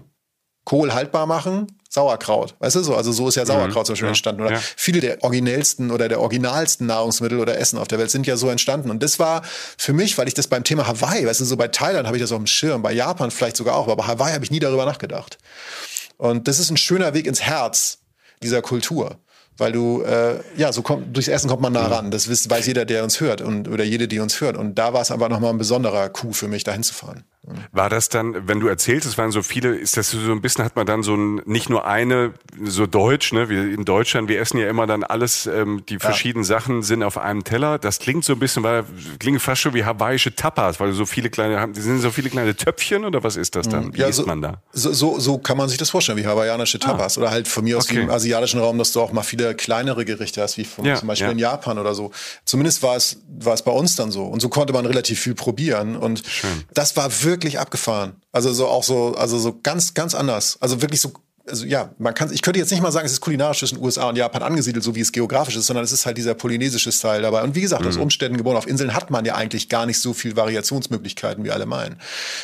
Kohl haltbar machen, Sauerkraut. Weißt du so? Also so ist ja Sauerkraut mhm, zum Beispiel ja, entstanden. Oder ja. viele der originellsten oder der originalsten Nahrungsmittel oder Essen auf der Welt sind ja so entstanden. Und das war für mich, weil ich das beim Thema Hawaii, weißt du, so bei Thailand habe ich das auf dem Schirm, bei Japan vielleicht sogar auch, aber bei Hawaii habe ich nie darüber nachgedacht. Und das ist ein schöner Weg ins Herz dieser Kultur weil du äh, ja so kommt durchs Essen kommt man nah ran. Das weiß jeder, der uns hört und oder jede, die uns hört. Und da war es aber noch mal ein besonderer Coup für mich, dahin zu fahren. War das dann, wenn du erzählst, es waren so viele, ist das so ein bisschen, hat man dann so ein, nicht nur eine, so Deutsch, ne, wir in Deutschland, wir essen ja immer dann alles, ähm, die verschiedenen ja. Sachen sind auf einem Teller. Das klingt so ein bisschen, weil, klingt fast schon wie hawaiische Tapas, weil so viele kleine, sind so viele kleine Töpfchen oder was ist das dann? Wie ja, isst so, man da? So, so, so kann man sich das vorstellen, wie hawaiianische ah. Tapas. Ah. Oder halt von mir aus okay. im asiatischen Raum, dass du auch mal viele kleinere Gerichte hast, wie von, ja, zum Beispiel in Japan oder so. Zumindest war es, war es bei uns dann so. Und so konnte man relativ viel probieren. Und Schön. das war wirklich abgefahren. Also so auch so, also so ganz, ganz anders. Also wirklich so, also ja, man kann, ich könnte jetzt nicht mal sagen, es ist kulinarisch zwischen USA und Japan angesiedelt, so wie es geografisch ist, sondern es ist halt dieser polynesische Style dabei. Und wie gesagt, mhm. aus Umständen geboren auf Inseln hat man ja eigentlich gar nicht so viel Variationsmöglichkeiten, wie alle meinen.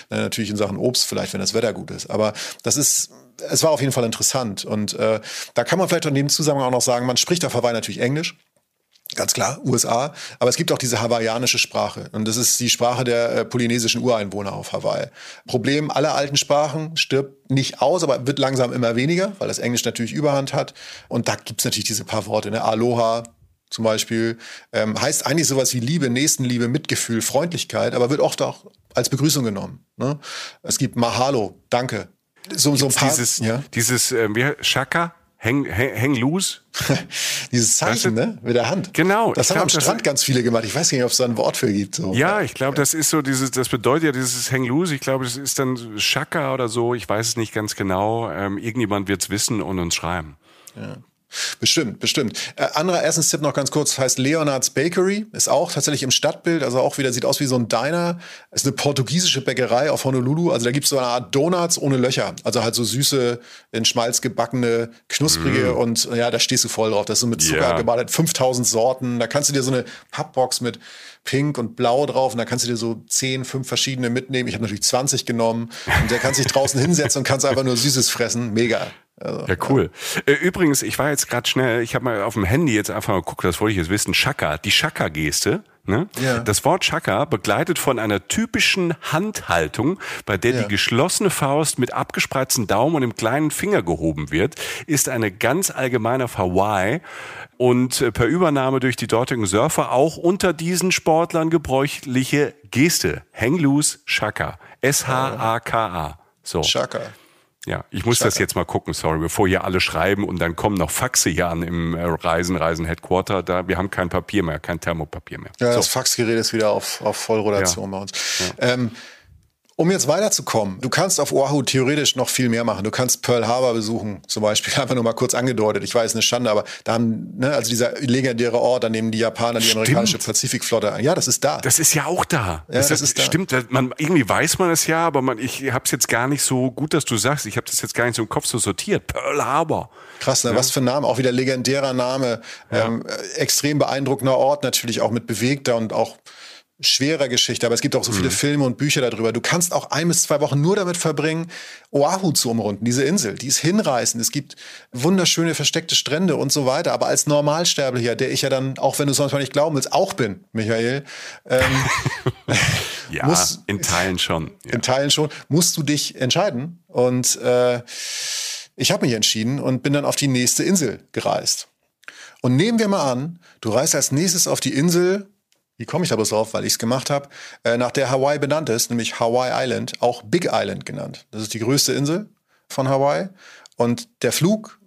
Äh, natürlich in Sachen Obst vielleicht, wenn das Wetter gut ist. Aber das ist, es war auf jeden Fall interessant. Und äh, da kann man vielleicht in dem Zusammenhang auch noch sagen, man spricht auf Hawaii natürlich Englisch. Ganz klar, USA. Aber es gibt auch diese hawaiianische Sprache. Und das ist die Sprache der äh, polynesischen Ureinwohner auf Hawaii. Problem aller alten Sprachen stirbt nicht aus, aber wird langsam immer weniger, weil das Englisch natürlich Überhand hat. Und da gibt's natürlich diese paar Worte. Ne? Aloha zum Beispiel ähm, heißt eigentlich sowas wie Liebe, Nächstenliebe, Mitgefühl, Freundlichkeit, aber wird oft auch als Begrüßung genommen. Ne? Es gibt Mahalo, danke. So, so ein paar, dieses, ja? dieses äh, Shaka, Hang, hang, hang loose. [laughs] Dieses Zeichen, du? ne? Mit der Hand. Genau. Das haben glaub, am Strand ganz viele gemacht. Ich weiß nicht, ob es da ein Wort für gibt. So. Ja, ich glaube, das ist so dieses, das bedeutet ja dieses Hang loose. Ich glaube, das ist dann Shaka oder so. Ich weiß es nicht ganz genau. Ähm, irgendjemand wird es wissen und uns schreiben. Ja. Bestimmt, bestimmt. Äh, anderer Essenstipp noch ganz kurz, heißt Leonards Bakery, ist auch tatsächlich im Stadtbild, also auch wieder sieht aus wie so ein Diner. Ist eine portugiesische Bäckerei auf Honolulu, also da gibt's so eine Art Donuts ohne Löcher, also halt so süße, in Schmalz gebackene, knusprige mm. und ja, da stehst du voll drauf. Das ist so mit Zucker yeah. gebadet, 5000 Sorten, da kannst du dir so eine Pappbox mit Pink und Blau drauf und da kannst du dir so 10, 5 verschiedene mitnehmen. Ich habe natürlich 20 genommen und der kann sich draußen [laughs] hinsetzen und kannst einfach nur Süßes fressen. Mega. Also, ja, cool. Ja. Äh, übrigens, ich war jetzt gerade schnell, ich habe mal auf dem Handy jetzt einfach mal geguckt, das wollte ich jetzt wissen, Chaka, die Chaka-Geste. Ne? Ja. Das Wort Chaka, begleitet von einer typischen Handhaltung, bei der ja. die geschlossene Faust mit abgespreizten Daumen und dem kleinen Finger gehoben wird, ist eine ganz allgemeine auf Hawaii und äh, per Übernahme durch die dortigen Surfer auch unter diesen Sportlern gebräuchliche Geste. Hang loose Chaka. S-H-A-K-A. So. Chaka. Ja, ich muss Schade. das jetzt mal gucken, sorry, bevor hier alle schreiben und dann kommen noch Faxe hier an im äh, Reisen, Reisen Headquarter. Da, wir haben kein Papier mehr, kein Thermopapier mehr. Ja, so. das Faxgerät ist wieder auf, auf Vollrotation ja. bei uns. Ja. Ähm, um jetzt weiterzukommen, du kannst auf Oahu theoretisch noch viel mehr machen. Du kannst Pearl Harbor besuchen, zum Beispiel. [laughs] Einfach nur mal kurz angedeutet. Ich weiß, eine Schande, aber da haben, ne, also dieser legendäre Ort, an dem die Japaner die stimmt. amerikanische Pazifikflotte, ja, das ist da. Das ist ja auch da. Ja, das, das ist da. Stimmt, man, irgendwie weiß man es ja, aber man, ich habe es jetzt gar nicht so gut, dass du sagst. Ich habe das jetzt gar nicht so im Kopf so sortiert. Pearl Harbor. Krass, ne? Ja. was für ein Name, auch wieder legendärer Name. Ja. Ähm, extrem beeindruckender Ort, natürlich auch mit bewegter und auch schwerer Geschichte, aber es gibt auch so viele Filme und Bücher darüber. Du kannst auch ein bis zwei Wochen nur damit verbringen, Oahu zu umrunden, diese Insel. Die ist hinreißend. Es gibt wunderschöne versteckte Strände und so weiter. Aber als Normalsterblicher, der ich ja dann, auch wenn du es manchmal nicht glauben willst, auch bin, Michael, ähm, [laughs] Ja, muss- in Teilen schon. Ja. in Teilen schon, musst du dich entscheiden. Und äh, ich habe mich entschieden und bin dann auf die nächste Insel gereist. Und nehmen wir mal an, du reist als nächstes auf die Insel, wie komme ich da bloß drauf, weil ich es gemacht habe, äh, nach der Hawaii benannt ist, nämlich Hawaii Island, auch Big Island genannt. Das ist die größte Insel von Hawaii. Und der Flug,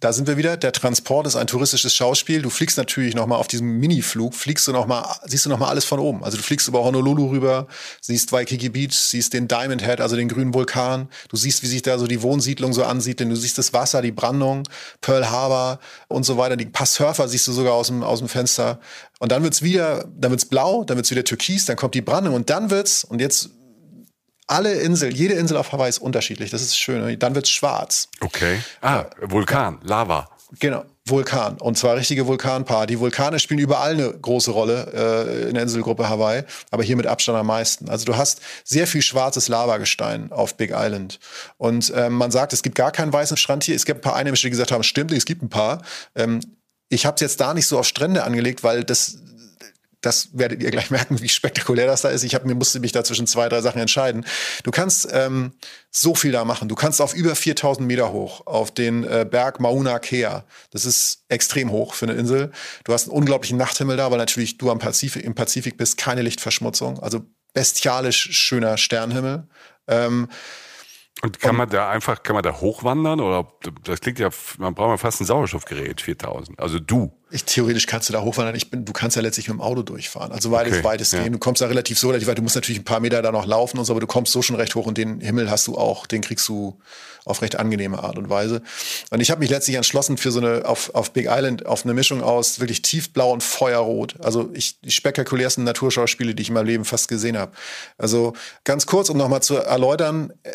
da sind wir wieder, der Transport ist ein touristisches Schauspiel. Du fliegst natürlich noch mal auf diesem Mini-Flug, fliegst du noch mal, siehst du noch mal alles von oben. Also du fliegst über Honolulu rüber, siehst Waikiki Beach, siehst den Diamond Head, also den grünen Vulkan. Du siehst, wie sich da so die Wohnsiedlung so ansiedeln. Du siehst das Wasser, die Brandung, Pearl Harbor und so weiter. Die paar Surfer siehst du sogar aus dem, aus dem Fenster. Und dann wird's wieder, dann wird's blau, dann wird's wieder türkis, dann kommt die Brandung und dann wird's, und jetzt alle Insel, jede Insel auf Hawaii ist unterschiedlich. Das ist schön. Dann wird's schwarz. Okay. Ah, Vulkan, Lava. Genau, Vulkan. Und zwar richtige Vulkanparty. Vulkane spielen überall eine große Rolle äh, in der Inselgruppe Hawaii, aber hier mit Abstand am meisten. Also du hast sehr viel schwarzes Lavagestein auf Big Island. Und ähm, man sagt, es gibt gar keinen weißen Strand hier. Es gibt ein paar Einheimische, die gesagt haben, stimmt, es gibt ein paar. Ähm, ich habe es jetzt da nicht so auf Strände angelegt, weil das das werdet ihr gleich [laughs] merken, wie spektakulär das da ist. Ich hab, mir musste mich da zwischen zwei, drei Sachen entscheiden. Du kannst ähm, so viel da machen. Du kannst auf über 4000 Meter hoch auf den äh, Berg Mauna Kea. Das ist extrem hoch für eine Insel. Du hast einen unglaublichen Nachthimmel da, weil natürlich du am Pazifik, im Pazifik bist, keine Lichtverschmutzung. Also bestialisch schöner Sternhimmel. Ähm, Und kann man da einfach, kann man da hochwandern? Oder das klingt ja, man braucht ja fast ein Sauerstoffgerät, 4000. Also du. Ich, theoretisch kannst du da hochwandern. Ich bin, du kannst ja letztlich mit dem Auto durchfahren. Also weit Okay, weitestgehend. ja. Du kommst da relativ so relativ weit. Du musst natürlich ein paar Meter da noch laufen und so, aber du kommst so schon recht hoch und den Himmel hast du auch, den kriegst du auf recht angenehme Art und Weise. Und ich habe mich letztlich entschlossen für so eine, auf, auf Big Island, auf eine Mischung aus wirklich tiefblau und feuerrot. Also ich, die spektakulärsten Naturschauspiele, die ich in meinem Leben fast gesehen habe. Also ganz kurz, um nochmal zu erläutern, äh,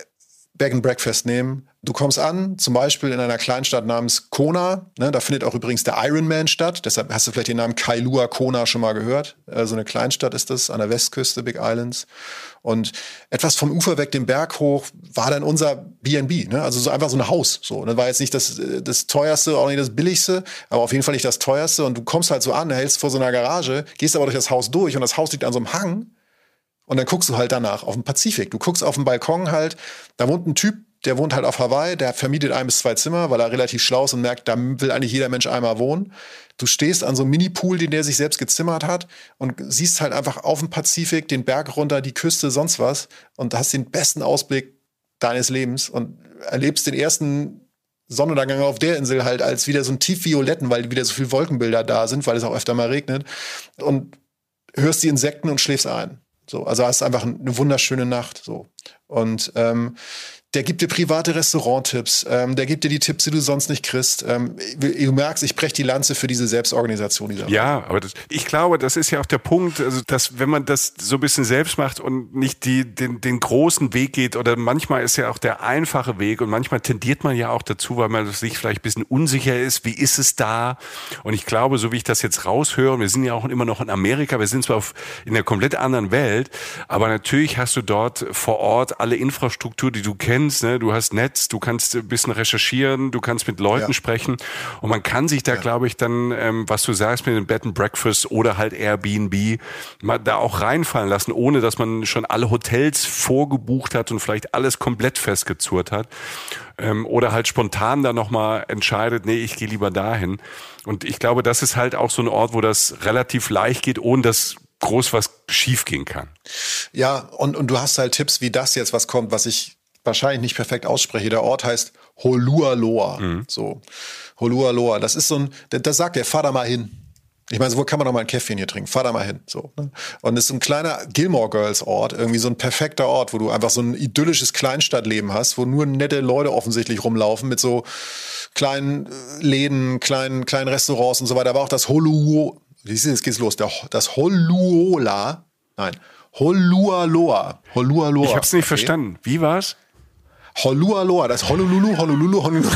Bag and Breakfast nehmen. Du kommst an, zum Beispiel in einer Kleinstadt namens Kona. Ne, da findet auch übrigens der Ironman statt. Deshalb hast du vielleicht den Namen Kailua Kona schon mal gehört. Äh, so eine Kleinstadt ist das an der Westküste Big Islands. Und etwas vom Ufer weg, den Berg hoch, war dann unser B&B. Ne? Also so einfach so ein Haus. So, das war jetzt nicht das, äh, das teuerste, auch nicht das billigste, aber auf jeden Fall nicht das teuerste. Und du kommst halt so an, hältst vor so einer Garage, gehst aber durch das Haus durch und das Haus liegt an so einem Hang. Und dann guckst du halt danach auf den Pazifik. Du guckst auf den Balkon halt, da wohnt ein Typ, der wohnt halt auf Hawaii, der vermietet ein bis zwei Zimmer, weil er relativ schlau ist und merkt, da will eigentlich jeder Mensch einmal wohnen. Du stehst an so einem Mini-Pool, den der sich selbst gezimmert hat und siehst halt einfach auf dem Pazifik den Berg runter, die Küste, sonst was und hast den besten Ausblick deines Lebens und erlebst den ersten Sonnenuntergang auf der Insel halt als wieder so ein tiefvioletten, weil wieder so viele Wolkenbilder da sind, weil es auch öfter mal regnet und hörst die Insekten und schläfst ein. So, also hast einfach eine wunderschöne Nacht. So. Und ähm, der gibt dir private Restauranttipps, ähm, der gibt dir die Tipps, die du sonst nicht kriegst. Ähm, du merkst, ich breche die Lanze für diese Selbstorganisation dieser Ja, aber das, ich glaube, das ist ja auch der Punkt, also dass wenn man das so ein bisschen selbst macht und nicht die, den, den großen Weg geht oder manchmal ist ja auch der einfache Weg und manchmal tendiert man ja auch dazu, weil man sich vielleicht ein bisschen unsicher ist, wie ist es da? Und ich glaube, so wie ich das jetzt raushöre, wir sind ja auch immer noch in Amerika, wir sind zwar auf, in einer komplett anderen Welt, aber natürlich hast du dort vor Ort alle Infrastruktur, die du kennst, ne? du hast Netz, du kannst ein bisschen recherchieren, du kannst mit Leuten Ja. sprechen und man kann sich da, glaube ich, dann, ähm, was du sagst mit dem Bed and Breakfast oder halt Airbnb, mal da auch reinfallen lassen, ohne dass man schon alle Hotels vorgebucht hat und vielleicht alles komplett festgezurrt hat. Ähm, oder halt spontan dann nochmal entscheidet, nee, ich gehe lieber dahin. Und ich glaube, das ist halt auch so ein Ort, wo das relativ leicht geht, ohne dass groß was schiefgehen kann. Ja, und, und du hast halt Tipps wie das jetzt, was kommt, was ich wahrscheinlich nicht perfekt ausspreche. Der Ort heißt Holualoa. So. Holualoa. Das ist so ein, da, sagt der, fahr da mal hin. Ich meine, so wo kann man noch mal ein Käffchen hier trinken? Fahr da mal hin. So, ne? Und es ist ein kleiner Gilmore Girls Ort, irgendwie so ein perfekter Ort, wo du einfach so ein idyllisches Kleinstadtleben hast, wo nur nette Leute offensichtlich rumlaufen mit so kleinen äh, Läden, kleinen, kleinen Restaurants und so weiter. Aber auch das Holu, siehst du, jetzt geht's los. Der, das Holuola, nein, Holualoa. Holualoa. Ich habe es nicht Okay. verstanden. Wie war's? Holualoa, das Honolulu, Honolulu, Honolulu,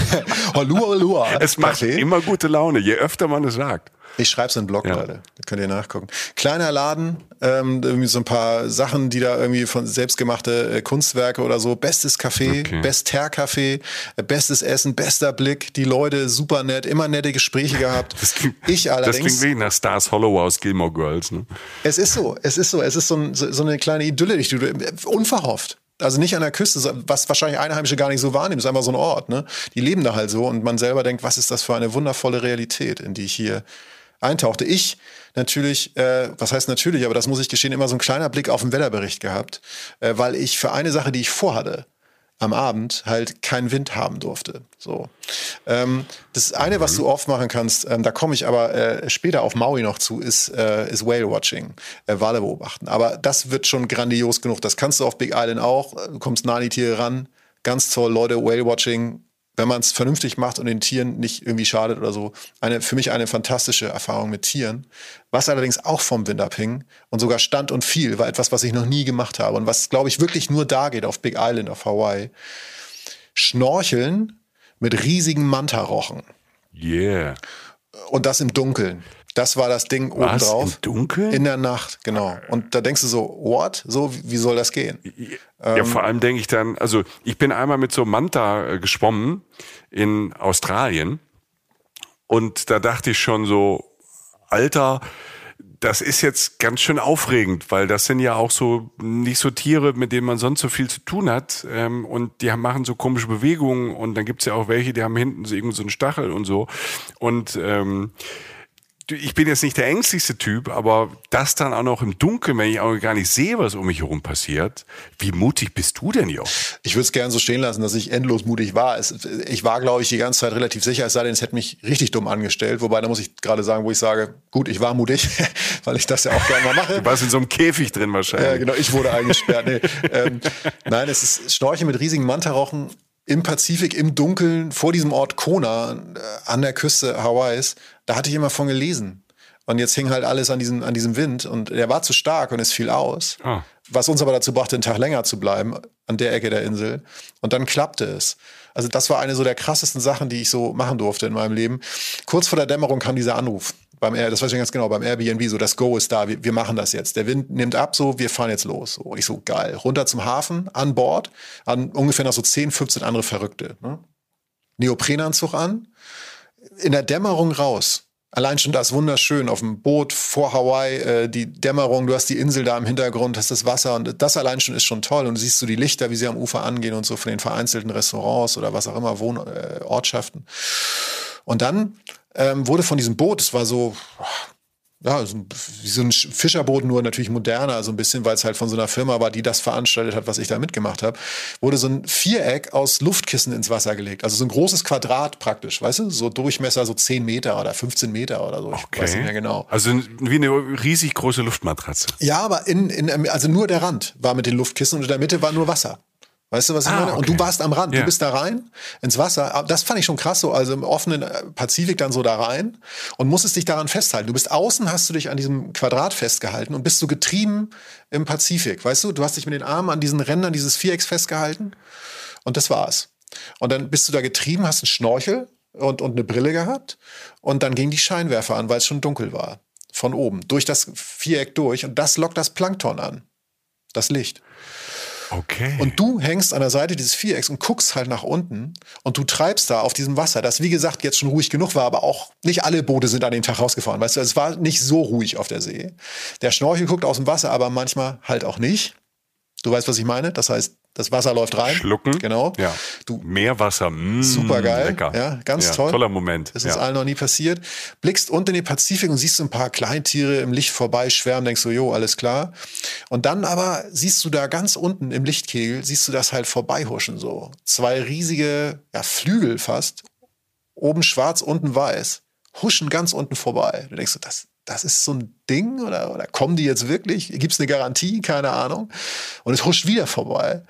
Holualoa. Es macht Okay. immer gute Laune, je öfter man es sagt. Ich schreibe es in den Blog, ja. Leute. Da könnt ihr nachgucken. Kleiner Laden, ähm, irgendwie so ein paar Sachen, die da irgendwie von selbstgemachte äh, Kunstwerke oder so. Bestes Café, okay. Bester Café, äh, bestes Essen, bester Blick. Die Leute super nett, immer nette Gespräche gehabt. Das klingt, ich allerdings. Das klingt wie nach Stars Hollow aus Gilmore Girls. Ne? Es ist so, es ist so, es ist so, ein, so, so eine kleine Idylle, die du unverhofft. Also nicht an der Küste, was wahrscheinlich Einheimische gar nicht so wahrnehmen, ist einfach so ein Ort. Ne? Die leben da halt so und man selber denkt, was ist das für eine wundervolle Realität, in die ich hier eintauchte. Ich natürlich, äh, was heißt natürlich, aber das muss ich gestehen, immer so ein kleiner Blick auf den Wetterbericht gehabt, äh, weil ich für eine Sache, die ich vorhatte, am Abend halt keinen Wind haben durfte. So. Ähm, das eine, was du oft machen kannst, ähm, da komme ich aber äh, später auf Maui noch zu, ist, äh, ist Whale Watching, äh, Wale beobachten. Aber das wird schon grandios genug. Das kannst du auf Big Island auch. Du kommst nah an die Tiere ran. Ganz toll, Leute, Whale Watching wenn man es vernünftig macht und den Tieren nicht irgendwie schadet oder so, eine, für mich eine fantastische Erfahrung mit Tieren. Was allerdings auch vom Wind abhing und sogar stand und fiel, war etwas, was ich noch nie gemacht habe und was, glaube ich, wirklich nur da geht auf Big Island, auf Hawaii. Schnorcheln mit riesigen Mantarochen. Yeah. Und das im Dunkeln. Das war das Ding oben drauf. Im Dunkeln? In der Nacht, genau. Und da denkst du so, what? So, wie soll das gehen? Ja, ähm, vor allem denke ich dann, also ich bin einmal mit so Manta äh, geschwommen in Australien und da dachte ich schon so, Alter, das ist jetzt ganz schön aufregend, weil das sind ja auch so nicht so Tiere, mit denen man sonst so viel zu tun hat. Ähm, und die machen so komische Bewegungen und dann gibt's ja auch welche, die haben hinten so irgendwie so einen Stachel und so. Und ähm, ich bin jetzt nicht der ängstlichste Typ, aber das dann auch noch im Dunkeln, wenn ich auch gar nicht sehe, was um mich herum passiert. Wie mutig bist du denn, Jo? Ich würde es gerne so stehen lassen, dass ich endlos mutig war. Es, ich war, glaube ich, die ganze Zeit relativ sicher, es sei denn, es hätte mich richtig dumm angestellt. Wobei, da muss ich gerade sagen, wo ich sage, gut, ich war mutig, [laughs] weil ich das ja auch gerne mal mache. Du warst in so einem Käfig drin wahrscheinlich. Ja, genau, ich wurde eingesperrt. Nee. ähm, nein, es ist Schnorchen mit riesigen Mantarochen im Pazifik, im Dunkeln, vor diesem Ort Kona, äh, an der Küste Hawaiis, da hatte ich immer von gelesen. Und jetzt hing halt alles an diesem, an diesem Wind und der war zu stark und es fiel aus. Ah. Was uns aber dazu brachte, einen Tag länger zu bleiben an der Ecke der Insel. Und dann klappte es. Also das war eine so der krassesten Sachen, die ich so machen durfte in meinem Leben. Kurz vor der Dämmerung kam dieser Anruf beim Air, das weiß ich ganz genau, beim Airbnb, so das Go ist da, wir, wir machen das jetzt. Der Wind nimmt ab, so, wir fahren jetzt los. So, ich so, geil. Runter zum Hafen, an Bord, an ungefähr noch so 10, 15 andere Verrückte. Ne? Neoprenanzug an, in der Dämmerung raus. Allein schon das wunderschön auf dem Boot vor Hawaii, äh, die Dämmerung, du hast die Insel da im Hintergrund, hast das Wasser und das allein schon ist schon toll und du siehst so die Lichter, wie sie am Ufer angehen und so von den vereinzelten Restaurants oder was auch immer, Wohnortschaften. Äh, und dann ähm, wurde von diesem Boot, es war so, ja, so, wie so ein Fischerboot, nur natürlich moderner, so ein bisschen, weil es halt von so einer Firma war, die das veranstaltet hat, was ich da mitgemacht habe, wurde so ein Viereck aus Luftkissen ins Wasser gelegt. Also so ein großes Quadrat praktisch, weißt du? So Durchmesser so 10 Meter oder 15 Meter oder so. Ich okay. weiß nicht mehr genau. Also wie eine riesig große Luftmatratze. Ja, aber in, in, also nur der Rand war mit den Luftkissen und in der Mitte war nur Wasser. Weißt du, was ich ah, meine? Okay. Und du warst am Rand, ja. du bist da rein ins Wasser. Das fand ich schon krass so, also im offenen äh, Pazifik dann so da rein und musstest dich daran festhalten. Du bist außen, hast du dich an diesem Quadrat festgehalten und bist so getrieben im Pazifik. Weißt du, du hast dich mit den Armen an diesen Rändern dieses Vierecks festgehalten und das war's. Und dann bist du da getrieben, hast einen Schnorchel und, und eine Brille gehabt und dann ging die Scheinwerfer an, weil es schon dunkel war. Von oben, durch das Viereck durch und das lockt das Plankton an. Das Licht. Okay. Und du hängst an der Seite dieses Vierecks und guckst halt nach unten und du treibst da auf diesem Wasser, das wie gesagt jetzt schon ruhig genug war, aber auch nicht alle Boote sind an dem Tag rausgefahren. Weißt du, es war nicht so ruhig auf der See. Der Schnorchel guckt aus dem Wasser, aber manchmal halt auch nicht. Du weißt, was ich meine? Das heißt, das Wasser läuft rein. Schlucken. Genau. Ja. Du, Meerwasser. Mm, super geil. Lecker. Ja, ganz ja, toll. Toller Moment. Das ist ja. allen noch nie passiert. Blickst unten in den Pazifik und siehst so ein paar Kleintiere im Licht vorbei schwärmen, denkst so, jo, alles klar. Und dann aber siehst du da ganz unten im Lichtkegel, siehst du das halt vorbeihuschen so. Zwei riesige, ja, Flügel fast. Oben schwarz, unten weiß. Huschen ganz unten vorbei. Du denkst so, das, das ist so ein Ding oder, oder kommen die jetzt wirklich? Gibt es eine Garantie? Keine Ahnung. Und es huscht wieder vorbei.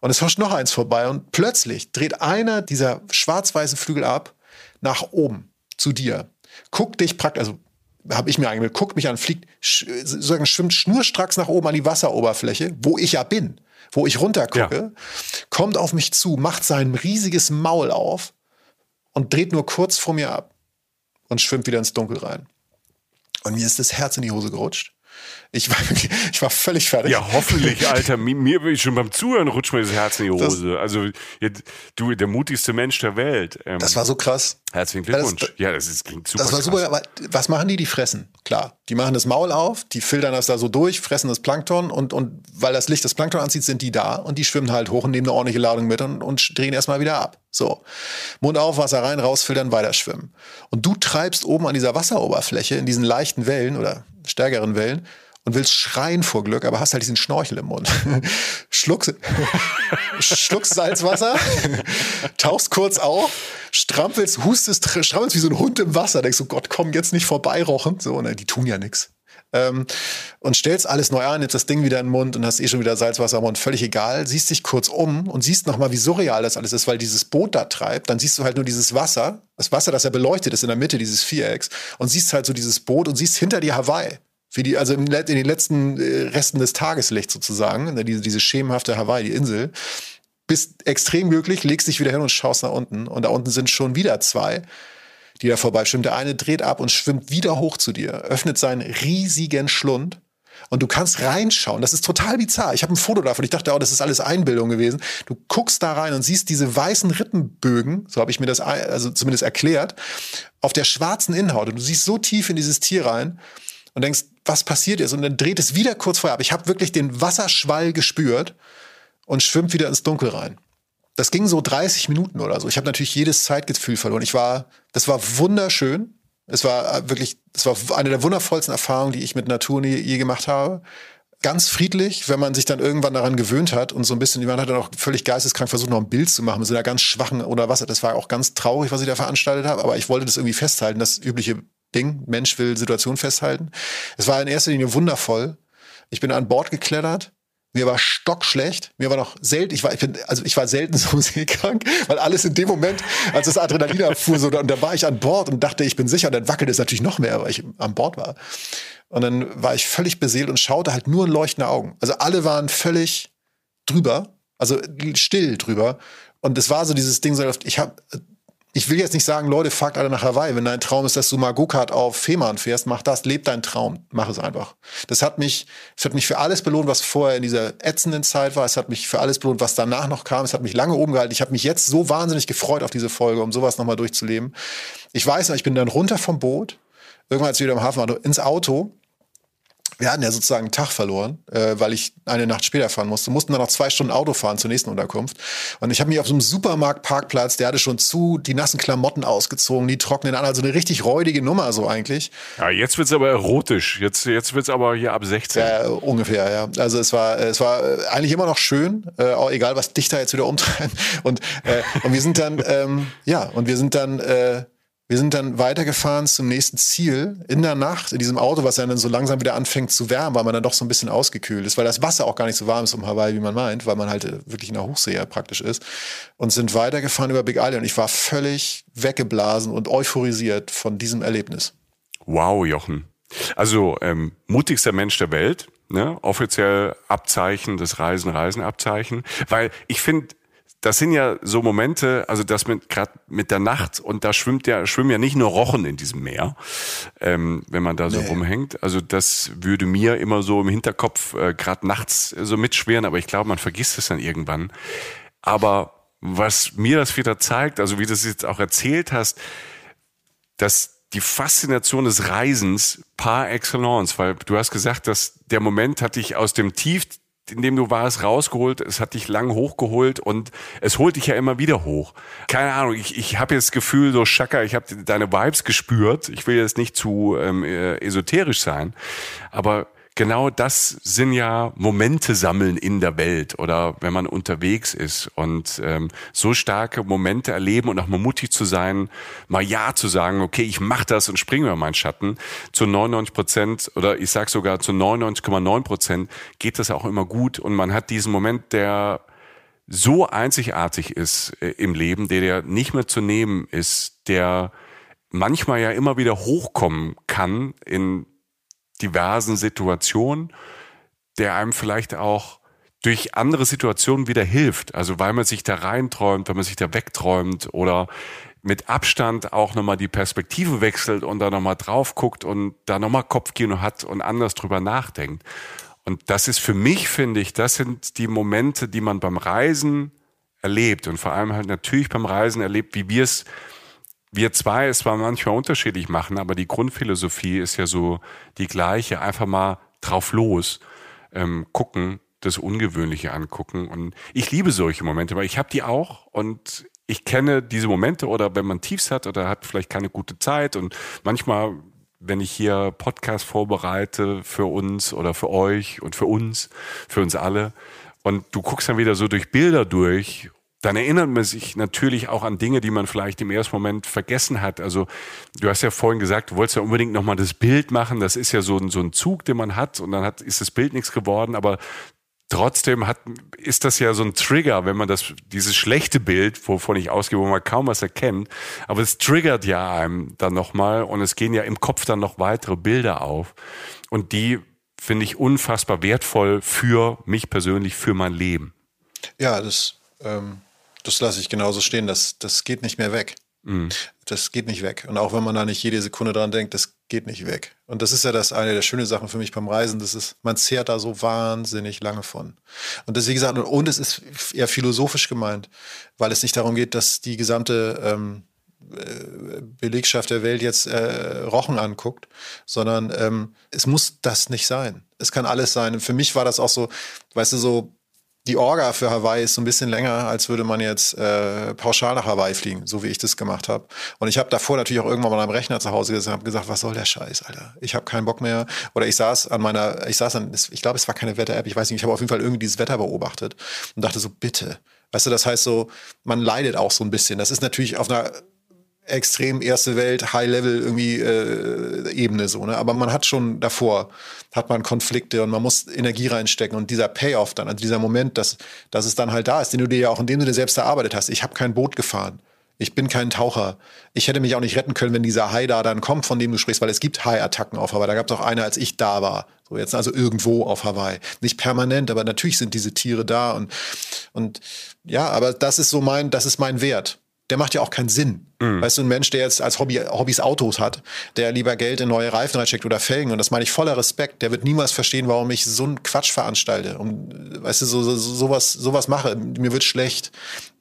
Und es huscht noch eins vorbei und plötzlich dreht einer dieser schwarz-weißen Flügel ab nach oben zu dir. Guckt dich praktisch, also habe ich mir eingebildet, guckt mich an, fliegt, sozusagen schwimmt schnurstracks nach oben an die Wasseroberfläche, wo ich ja bin, wo ich runtergucke, ja. kommt auf mich zu, macht sein riesiges Maul auf und dreht nur kurz vor mir ab und schwimmt wieder ins Dunkel rein. Und mir ist das Herz in die Hose gerutscht. Ich war, ich war völlig fertig. Ja, hoffentlich, Alter. [laughs] Mir, mir schon beim Zuhören rutscht mir das Herz in die Hose. Das, also, du, der mutigste Mensch der Welt. Ähm, das war so krass. Herzlichen Glückwunsch. Das, ja, das ist, klingt super. Das war krass. super, aber was machen die? Die fressen. Klar. Die machen das Maul auf, die filtern das da so durch, fressen das Plankton und, und weil das Licht das Plankton anzieht, sind die da und die schwimmen halt hoch und nehmen eine ordentliche Ladung mit und, und drehen erstmal wieder ab. So. Mund auf, Wasser rein, rausfiltern, weiter schwimmen. Und du treibst oben an dieser Wasseroberfläche in diesen leichten Wellen oder stärkeren Wellen und willst schreien vor Glück, aber hast halt diesen Schnorchel im Mund. [laughs] schluckst, schluckst [laughs] Salzwasser, tauchst kurz auf, strampelst, hustest, strampelst wie so ein Hund im Wasser, denkst du, Gott, komm jetzt nicht vorbei rochen. So, ne, die tun ja nix. Ähm, und stellst alles neu an, jetzt das Ding wieder in den Mund und hast eh schon wieder Salzwasser im Mund, völlig egal, siehst dich kurz um und siehst nochmal, wie surreal das alles ist, weil dieses Boot da treibt, dann siehst du halt nur dieses Wasser, das Wasser, das ja beleuchtet ist in der Mitte dieses Vierecks und siehst halt so dieses Boot und siehst hinter dir Hawaii. Wie die, also in den letzten äh, Resten des Tageslichts sozusagen, ne, diese, diese schemenhafte Hawaii, die Insel, bist extrem glücklich, legst dich wieder hin und schaust nach unten. Und da unten sind schon wieder zwei, die da vorbeischwimmen. Der eine dreht ab und schwimmt wieder hoch zu dir, öffnet seinen riesigen Schlund und du kannst reinschauen. Das ist total bizarr. Ich habe ein Foto davon. Ich dachte, oh, das ist alles Einbildung gewesen. Du guckst da rein und siehst diese weißen Rippenbögen, so habe ich mir das also zumindest erklärt, auf der schwarzen Inhaut. Und du siehst so tief in dieses Tier rein und denkst, was passiert ist. Und dann dreht es wieder kurz vorher ab. Ich habe wirklich den Wasserschwall gespürt und schwimmt wieder ins Dunkel rein. Das ging so 30 Minuten oder so. Ich habe natürlich jedes Zeitgefühl verloren. Ich war, das war wunderschön. Es war äh, wirklich, es war eine der wundervollsten Erfahrungen, die ich mit Natur je, je gemacht habe. Ganz friedlich, wenn man sich dann irgendwann daran gewöhnt hat und so ein bisschen, man hat dann auch völlig geisteskrank versucht, noch ein Bild zu machen mit so einer ganz schwachen oder was. Das war auch ganz traurig, was ich da veranstaltet habe, aber ich wollte das irgendwie festhalten, das übliche Ding. Mensch will Situation festhalten. Es war in erster Linie wundervoll. Ich bin an Bord geklettert. Mir war stockschlecht. Mir war noch selten, ich war, ich bin, also ich war selten [laughs] so seekrank, weil alles in dem Moment, als das Adrenalin abfuhr, so, und da war ich an Bord und dachte, ich bin sicher, und dann wackelte es natürlich noch mehr, weil ich an Bord war. Und dann war ich völlig beseelt und schaute halt nur in leuchtende Augen. Also alle waren völlig drüber, also still drüber. Und es war so dieses Ding, ich habe ich will jetzt nicht sagen, Leute, fuckt alle nach Hawaii. Wenn dein Traum ist, dass du mal Go-Kart auf Fehmarn fährst, mach das, leb deinen Traum. Mach es einfach. Das hat mich, es hat mich für alles belohnt, was vorher in dieser ätzenden Zeit war. Es hat mich für alles belohnt, was danach noch kam. Es hat mich lange oben gehalten. Ich habe mich jetzt so wahnsinnig gefreut auf diese Folge, um sowas nochmal durchzuleben. Ich weiß noch, ich bin dann runter vom Boot. Irgendwann, als wir wieder im Hafen waren, ins Auto wir hatten ja sozusagen einen Tag verloren, äh, weil ich eine Nacht später fahren musste. Mussten dann noch zwei Stunden Auto fahren zur nächsten Unterkunft. Und ich habe mich auf so einem Supermarktparkplatz, der hatte schon zu, die nassen Klamotten ausgezogen, die trocknen an. Also eine richtig räudige Nummer so eigentlich. Ja, jetzt wird's aber erotisch. Jetzt, jetzt wird's aber hier ab 16. Ja, ungefähr, ja. Also es war, es war äh, eigentlich immer noch schön, äh, auch egal, was dich da jetzt wieder umtreibt. Und, äh, und wir sind dann, ähm, ja, und wir sind dann äh, wir sind dann weitergefahren zum nächsten Ziel in der Nacht in diesem Auto, was dann so langsam wieder anfängt zu wärmen, weil man dann doch so ein bisschen ausgekühlt ist, weil das Wasser auch gar nicht so warm ist um Hawaii, wie man meint, weil man halt äh, wirklich in der Hochsee ja praktisch ist. Und sind weitergefahren über Big Island und ich war völlig weggeblasen und euphorisiert von diesem Erlebnis. Wow, Jochen. Also ähm, mutigster Mensch der Welt, ne? offiziell Abzeichen des Reisen, Reisen-Abzeichen. Weil ich finde, das sind ja so Momente, also das mit gerade mit der Nacht und da schwimmt ja schwimmen ja nicht nur Rochen in diesem Meer, ähm, wenn man da so nee. rumhängt. Also das würde mir immer so im Hinterkopf äh, gerade nachts so mitschweren, aber ich glaube, man vergisst es dann irgendwann. Aber was mir das wieder zeigt, also wie du es jetzt auch erzählt hast, dass die Faszination des Reisens par excellence, weil du hast gesagt, dass der Moment hat dich aus dem Tief in dem du warst, rausgeholt. Es hat dich lang hochgeholt und es holt dich ja immer wieder hoch. Keine Ahnung, ich, ich habe jetzt das Gefühl, so Schaka, ich habe deine Vibes gespürt. Ich will jetzt nicht zu ähm, äh, esoterisch sein, aber genau das sind ja Momente sammeln in der Welt oder wenn man unterwegs ist und ähm, so starke Momente erleben und auch mal mutig zu sein, mal Ja zu sagen, okay, ich mache das und springe über meinen Schatten. Zu 99 Prozent oder ich sag sogar zu 99,9 Prozent geht das auch immer gut und man hat diesen Moment, der so einzigartig ist äh, im Leben, der der nicht mehr zu nehmen ist, der manchmal ja immer wieder hochkommen kann in diversen Situationen, der einem vielleicht auch durch andere Situationen wieder hilft. Also weil man sich da reinträumt, weil man sich da wegträumt oder mit Abstand auch nochmal die Perspektive wechselt und da nochmal drauf guckt und da nochmal Kopfkino hat und anders drüber nachdenkt. Und das ist für mich, finde ich, das sind die Momente, die man beim Reisen erlebt und vor allem halt natürlich beim Reisen erlebt, wie wir es, wir zwei es zwar manchmal unterschiedlich machen, aber die Grundphilosophie ist ja so die gleiche, einfach mal drauf los, ähm, gucken, das Ungewöhnliche angucken. Und ich liebe solche Momente, weil ich habe die auch und ich kenne diese Momente oder wenn man Tiefs hat oder hat vielleicht keine gute Zeit. Und manchmal, wenn ich hier Podcast vorbereite für uns oder für euch und für uns, für uns alle. Und du guckst dann wieder so durch Bilder durch dann erinnert man sich natürlich auch an Dinge, die man vielleicht im ersten Moment vergessen hat. Also du hast ja vorhin gesagt, du wolltest ja unbedingt nochmal das Bild machen. Das ist ja so ein, so ein Zug, den man hat und dann hat, ist das Bild nichts geworden. Aber Trotzdem hat, ist das ja so ein Trigger, wenn man das, dieses schlechte Bild, wovon ich ausgehe, wo man kaum was erkennt, aber es triggert ja einem dann nochmal und es gehen ja im Kopf dann noch weitere Bilder auf und die finde ich unfassbar wertvoll für mich persönlich, für mein Leben. Ja, das, ähm, das lasse ich genauso stehen, das, das geht nicht mehr weg. Mhm. Das geht nicht weg. Und auch wenn man da nicht jede Sekunde dran denkt, das geht nicht weg. Und das ist ja das eine der schönen Sachen für mich beim Reisen. Das ist, man zehrt da so wahnsinnig lange von. Und das, wie gesagt, und es ist eher philosophisch gemeint, weil es nicht darum geht, dass die gesamte ähm, äh, Belegschaft der Welt jetzt äh, Rochen anguckt, sondern ähm, es muss das nicht sein. Es kann alles sein. Und für mich war das auch so, weißt du, so die Orga für Hawaii ist so ein bisschen länger, als würde man jetzt äh, pauschal nach Hawaii fliegen, so wie ich das gemacht habe. Und ich habe davor natürlich auch irgendwann mal am Rechner zu Hause gesessen und habe gesagt, was soll der Scheiß, Alter? Ich habe keinen Bock mehr. Oder ich saß an meiner, ich saß an, ich glaube, es war keine Wetter-App, ich weiß nicht, ich habe auf jeden Fall irgendwie dieses Wetter beobachtet und dachte so, bitte. Weißt du, das heißt so, man leidet auch so ein bisschen. Das ist natürlich auf einer extrem erste Welt, High-Level irgendwie äh, Ebene so, ne? Aber man hat schon davor, hat man Konflikte und man muss Energie reinstecken und dieser Payoff dann, also dieser Moment, dass, dass es dann halt da ist, den du dir ja auch, indem du dir selbst erarbeitet hast. Ich habe kein Boot gefahren. Ich bin kein Taucher. Ich hätte mich auch nicht retten können, wenn dieser Hai da dann kommt, von dem du sprichst, weil es gibt Hai-Attacken auf Hawaii. Da gab es auch eine, als ich da war. So jetzt also irgendwo auf Hawaii. Nicht permanent, aber natürlich sind diese Tiere da und, und ja, aber das ist so mein, das ist mein Wert der macht ja auch keinen Sinn. Mhm. Weißt du, ein Mensch, der jetzt als Hobby, Hobbys Autos hat, der lieber Geld in neue Reifen reinsteckt oder Felgen, und das meine ich voller Respekt, der wird niemals verstehen, warum ich so einen Quatsch veranstalte. Und, weißt du, so, so, sowas, sowas mache. Mir wird schlecht.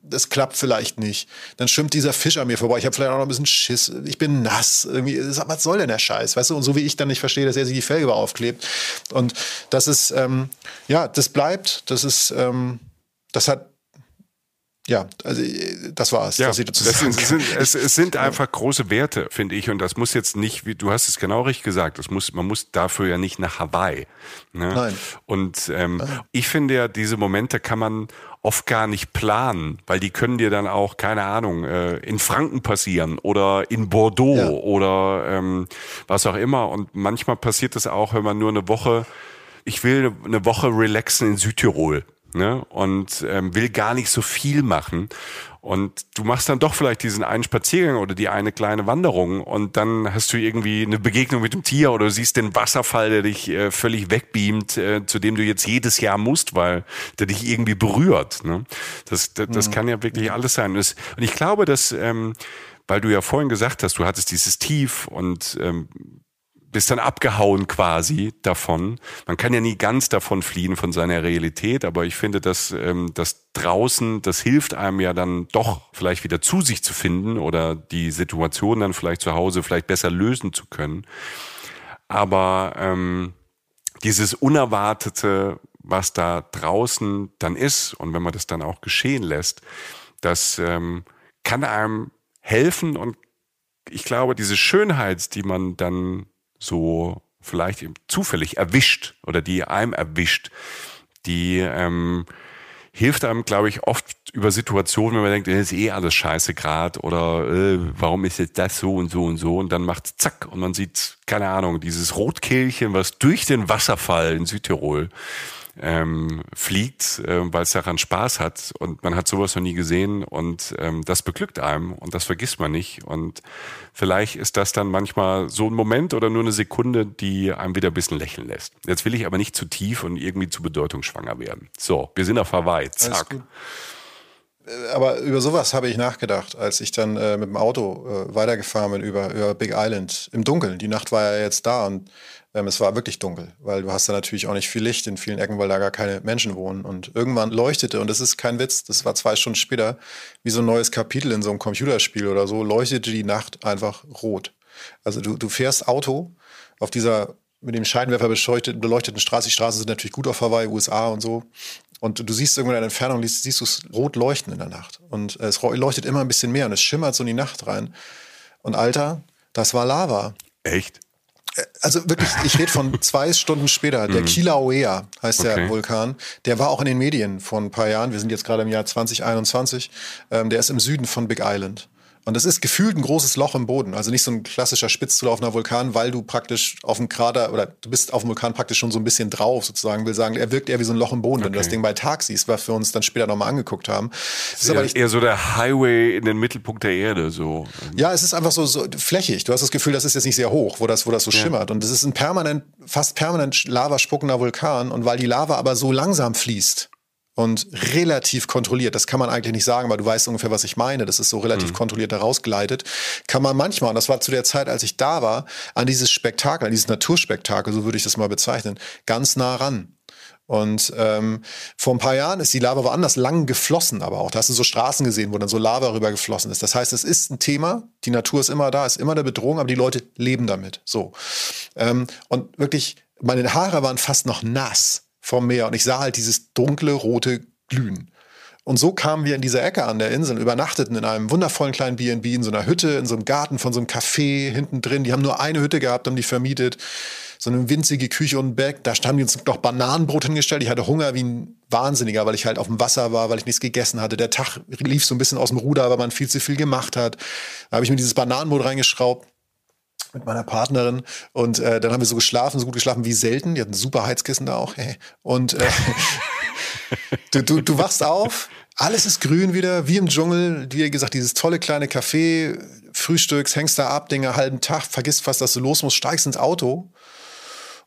Das klappt vielleicht nicht. Dann schwimmt dieser Fisch an mir vorbei. Ich habe vielleicht auch noch ein bisschen Schiss. Ich bin nass. Irgendwie, was soll denn der Scheiß? Weißt du, und so wie ich dann nicht verstehe, dass er sich die Felge aufklebt. Und das ist, ähm, ja, das bleibt. Das ist, ähm, das hat ja, also das war es. Ja, das sind, es, es, sind einfach große Werte, finde ich. Und das muss jetzt nicht, wie du hast es genau richtig gesagt, das muss, man muss dafür ja nicht nach Hawaii. Ne? Nein. Und ähm, Nein. ich finde ja, diese Momente kann man oft gar nicht planen, weil die können dir dann auch, keine Ahnung, äh, in Franken passieren oder in Bordeaux ja. oder ähm, was auch immer. Und manchmal passiert das auch, wenn man nur eine Woche, ich will eine Woche relaxen in Südtirol ne? und ähm, will gar nicht so viel machen. Und du machst dann doch vielleicht diesen einen Spaziergang oder die eine kleine Wanderung und dann hast du irgendwie eine Begegnung mit dem Tier oder du siehst den Wasserfall, der dich äh, völlig wegbeamt, äh, zu dem du jetzt jedes Jahr musst, weil der dich irgendwie berührt. Ne? Das, das, das mhm. kann ja wirklich alles sein. Und ich glaube, dass, ähm, weil du ja vorhin gesagt hast, du hattest dieses Tief und ähm, bist dann abgehauen quasi davon. Man kann ja nie ganz davon fliehen von seiner Realität, aber ich finde, dass ähm, das draußen, das hilft einem ja dann doch vielleicht wieder zu sich zu finden oder die Situation dann vielleicht zu Hause vielleicht besser lösen zu können. Aber ähm, dieses Unerwartete, was da draußen dann ist und wenn man das dann auch geschehen lässt, das ähm, kann einem helfen und ich glaube, diese Schönheit, die man dann so vielleicht zufällig erwischt oder die einem erwischt, die ähm, hilft einem, glaube ich, oft über Situationen, wenn man denkt, ist eh alles scheiße grad oder äh, warum ist jetzt das so und so und so? Und dann macht zack und man sieht, keine Ahnung, dieses Rotkehlchen, was durch den Wasserfall in Südtirol ähm, fliegt, äh, weil es daran Spaß hat und man hat sowas noch nie gesehen und ähm, das beglückt einem und das vergisst man nicht und vielleicht ist das dann manchmal so ein Moment oder nur eine Sekunde, die einem wieder ein bisschen lächeln lässt. Jetzt will ich aber nicht zu tief und irgendwie zu bedeutungsschwanger werden. So, wir sind auf Hawaii, zack. aber über sowas habe ich nachgedacht, als ich dann äh, mit dem Auto äh, weitergefahren bin über, über Big Island im Dunkeln. Die Nacht war ja jetzt da und ähm, es war wirklich dunkel, weil du hast da natürlich auch nicht viel Licht in vielen Ecken, weil da gar keine Menschen wohnen. Und irgendwann leuchtete, und das ist kein Witz, das war zwei Stunden später, wie so ein neues Kapitel in so einem Computerspiel oder so, leuchtete die Nacht einfach rot. Also du, du fährst Auto auf dieser mit dem Scheinwerfer beleuchteten Straße. Die Straßen sind natürlich gut auf Hawaii, USA und so. Und du siehst irgendwo in der Entfernung, siehst du es rot leuchten in der Nacht. Und es leuchtet immer ein bisschen mehr und es schimmert so in die Nacht rein. Und Alter, das war Lava. Echt? Äh, also wirklich, ich rede von [laughs] zwei Stunden später. Der mhm. Kilauea heißt okay. der Vulkan. Der war auch in den Medien vor ein paar Jahren. Wir sind jetzt gerade im Jahr 2021. Ähm, der ist im Süden von Big Island. Und das ist gefühlt ein großes Loch im Boden. Also nicht so ein klassischer spitz zulaufender Vulkan, weil du praktisch auf dem Krater oder du bist auf dem Vulkan praktisch schon so ein bisschen drauf, sozusagen. Will sagen, er wirkt eher wie so ein Loch im Boden, okay. wenn du das Ding bei Tag siehst, was wir uns dann später nochmal angeguckt haben. Das ist aber nicht, eher so der Highway in den Mittelpunkt der Erde, so. Ja, es ist einfach so, so flächig. Du hast das Gefühl, das ist jetzt nicht sehr hoch, wo das, wo das so ja. schimmert. Und es ist ein permanent, fast permanent lavaspuckender Vulkan. Und weil die Lava aber so langsam fließt, und relativ kontrolliert, das kann man eigentlich nicht sagen, weil du weißt ungefähr, was ich meine, das ist so relativ mhm. kontrolliert herausgeleitet, kann man manchmal, und das war zu der Zeit, als ich da war, an dieses Spektakel, an dieses Naturspektakel, so würde ich das mal bezeichnen, ganz nah ran. Und ähm, vor ein paar Jahren ist die Lava woanders lang geflossen, aber auch. Da hast du so Straßen gesehen, wo dann so Lava rüber geflossen ist. Das heißt, es ist ein Thema, die Natur ist immer da, ist immer eine Bedrohung, aber die Leute leben damit. So. Ähm, und wirklich, meine Haare waren fast noch nass vom Meer und ich sah halt dieses dunkle rote Glühen. Und so kamen wir in dieser Ecke an der Insel, übernachteten in einem wundervollen kleinen B&B, in so einer Hütte, in so einem Garten von so einem Café hinten drin. Die haben nur eine Hütte gehabt, haben die vermietet. So eine winzige Küche und Bag. Da haben die uns noch Bananenbrot hingestellt. Ich hatte Hunger wie ein Wahnsinniger, weil ich halt auf dem Wasser war, weil ich nichts gegessen hatte. Der Tag lief so ein bisschen aus dem Ruder, weil man viel zu viel gemacht hat. Da habe ich mir dieses Bananenbrot reingeschraubt mit meiner Partnerin und äh, dann haben wir so geschlafen, so gut geschlafen wie selten. Die hatten super Heizkissen da auch. Hey. Und äh, du, du, du wachst auf, alles ist grün wieder, wie im Dschungel. Wie gesagt, dieses tolle kleine Café, Frühstücks, hängst da ab, Dinge, halben Tag, vergisst fast, dass du los musst, steigst ins Auto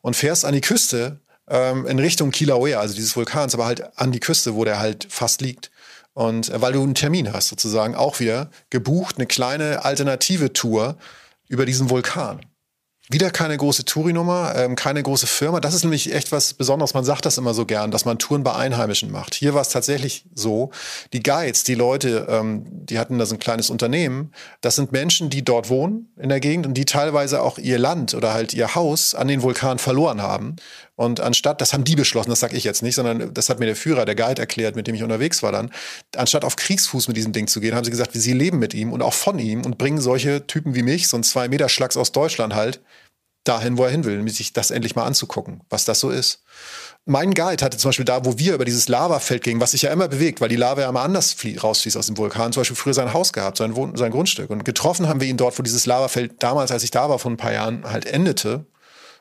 und fährst an die Küste ähm, in Richtung Kilauea, also dieses Vulkans, aber halt an die Küste, wo der halt fast liegt. Und äh, weil du einen Termin hast, sozusagen, auch wieder gebucht, eine kleine alternative Tour über diesen Vulkan. Wieder keine große Tourinummer, ähm, keine große Firma. Das ist nämlich echt was Besonderes. Man sagt das immer so gern, dass man Touren bei Einheimischen macht. Hier war es tatsächlich so. Die Guides, die Leute, ähm, die hatten da so ein kleines Unternehmen. Das sind Menschen, die dort wohnen in der Gegend und die teilweise auch ihr Land oder halt ihr Haus an den Vulkan verloren haben. Und anstatt, das haben die beschlossen, das sage ich jetzt nicht, sondern das hat mir der Führer, der Guide erklärt, mit dem ich unterwegs war dann, anstatt auf Kriegsfuß mit diesem Ding zu gehen, haben sie gesagt, sie leben mit ihm und auch von ihm und bringen solche Typen wie mich, so ein Zwei-Meter-Schlags aus Deutschland halt, dahin, wo er hin will, nämlich sich das endlich mal anzugucken, was das so ist. Mein Guide hatte zum Beispiel da, wo wir über dieses Lavafeld gingen, was sich ja immer bewegt, weil die Lava ja immer anders rausfließt aus dem Vulkan, zum Beispiel früher sein Haus gehabt, sein, sein Grundstück. Und getroffen haben wir ihn dort, wo dieses Lavafeld damals, als ich da war, vor ein paar Jahren halt endete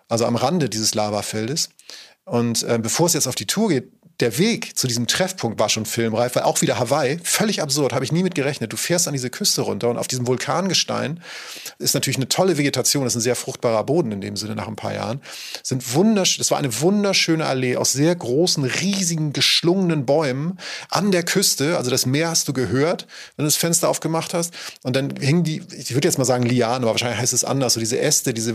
also am Rande dieses Lavafeldes. Und äh, bevor es jetzt auf die Tour geht, der Weg zu diesem Treffpunkt war schon filmreif, weil auch wieder Hawaii, völlig absurd, habe ich nie mit gerechnet. Du fährst an diese Küste runter und auf diesem Vulkangestein ist natürlich eine tolle Vegetation, das ist ein sehr fruchtbarer Boden in dem Sinne nach ein paar Jahren. Sind wundersch das war eine wunderschöne Allee aus sehr großen, riesigen, geschlungenen Bäumen an der Küste. Also das Meer hast du gehört, wenn du das Fenster aufgemacht hast. Und dann hingen die, ich würde jetzt mal sagen Lianen, aber wahrscheinlich heißt es anders, so diese Äste, diese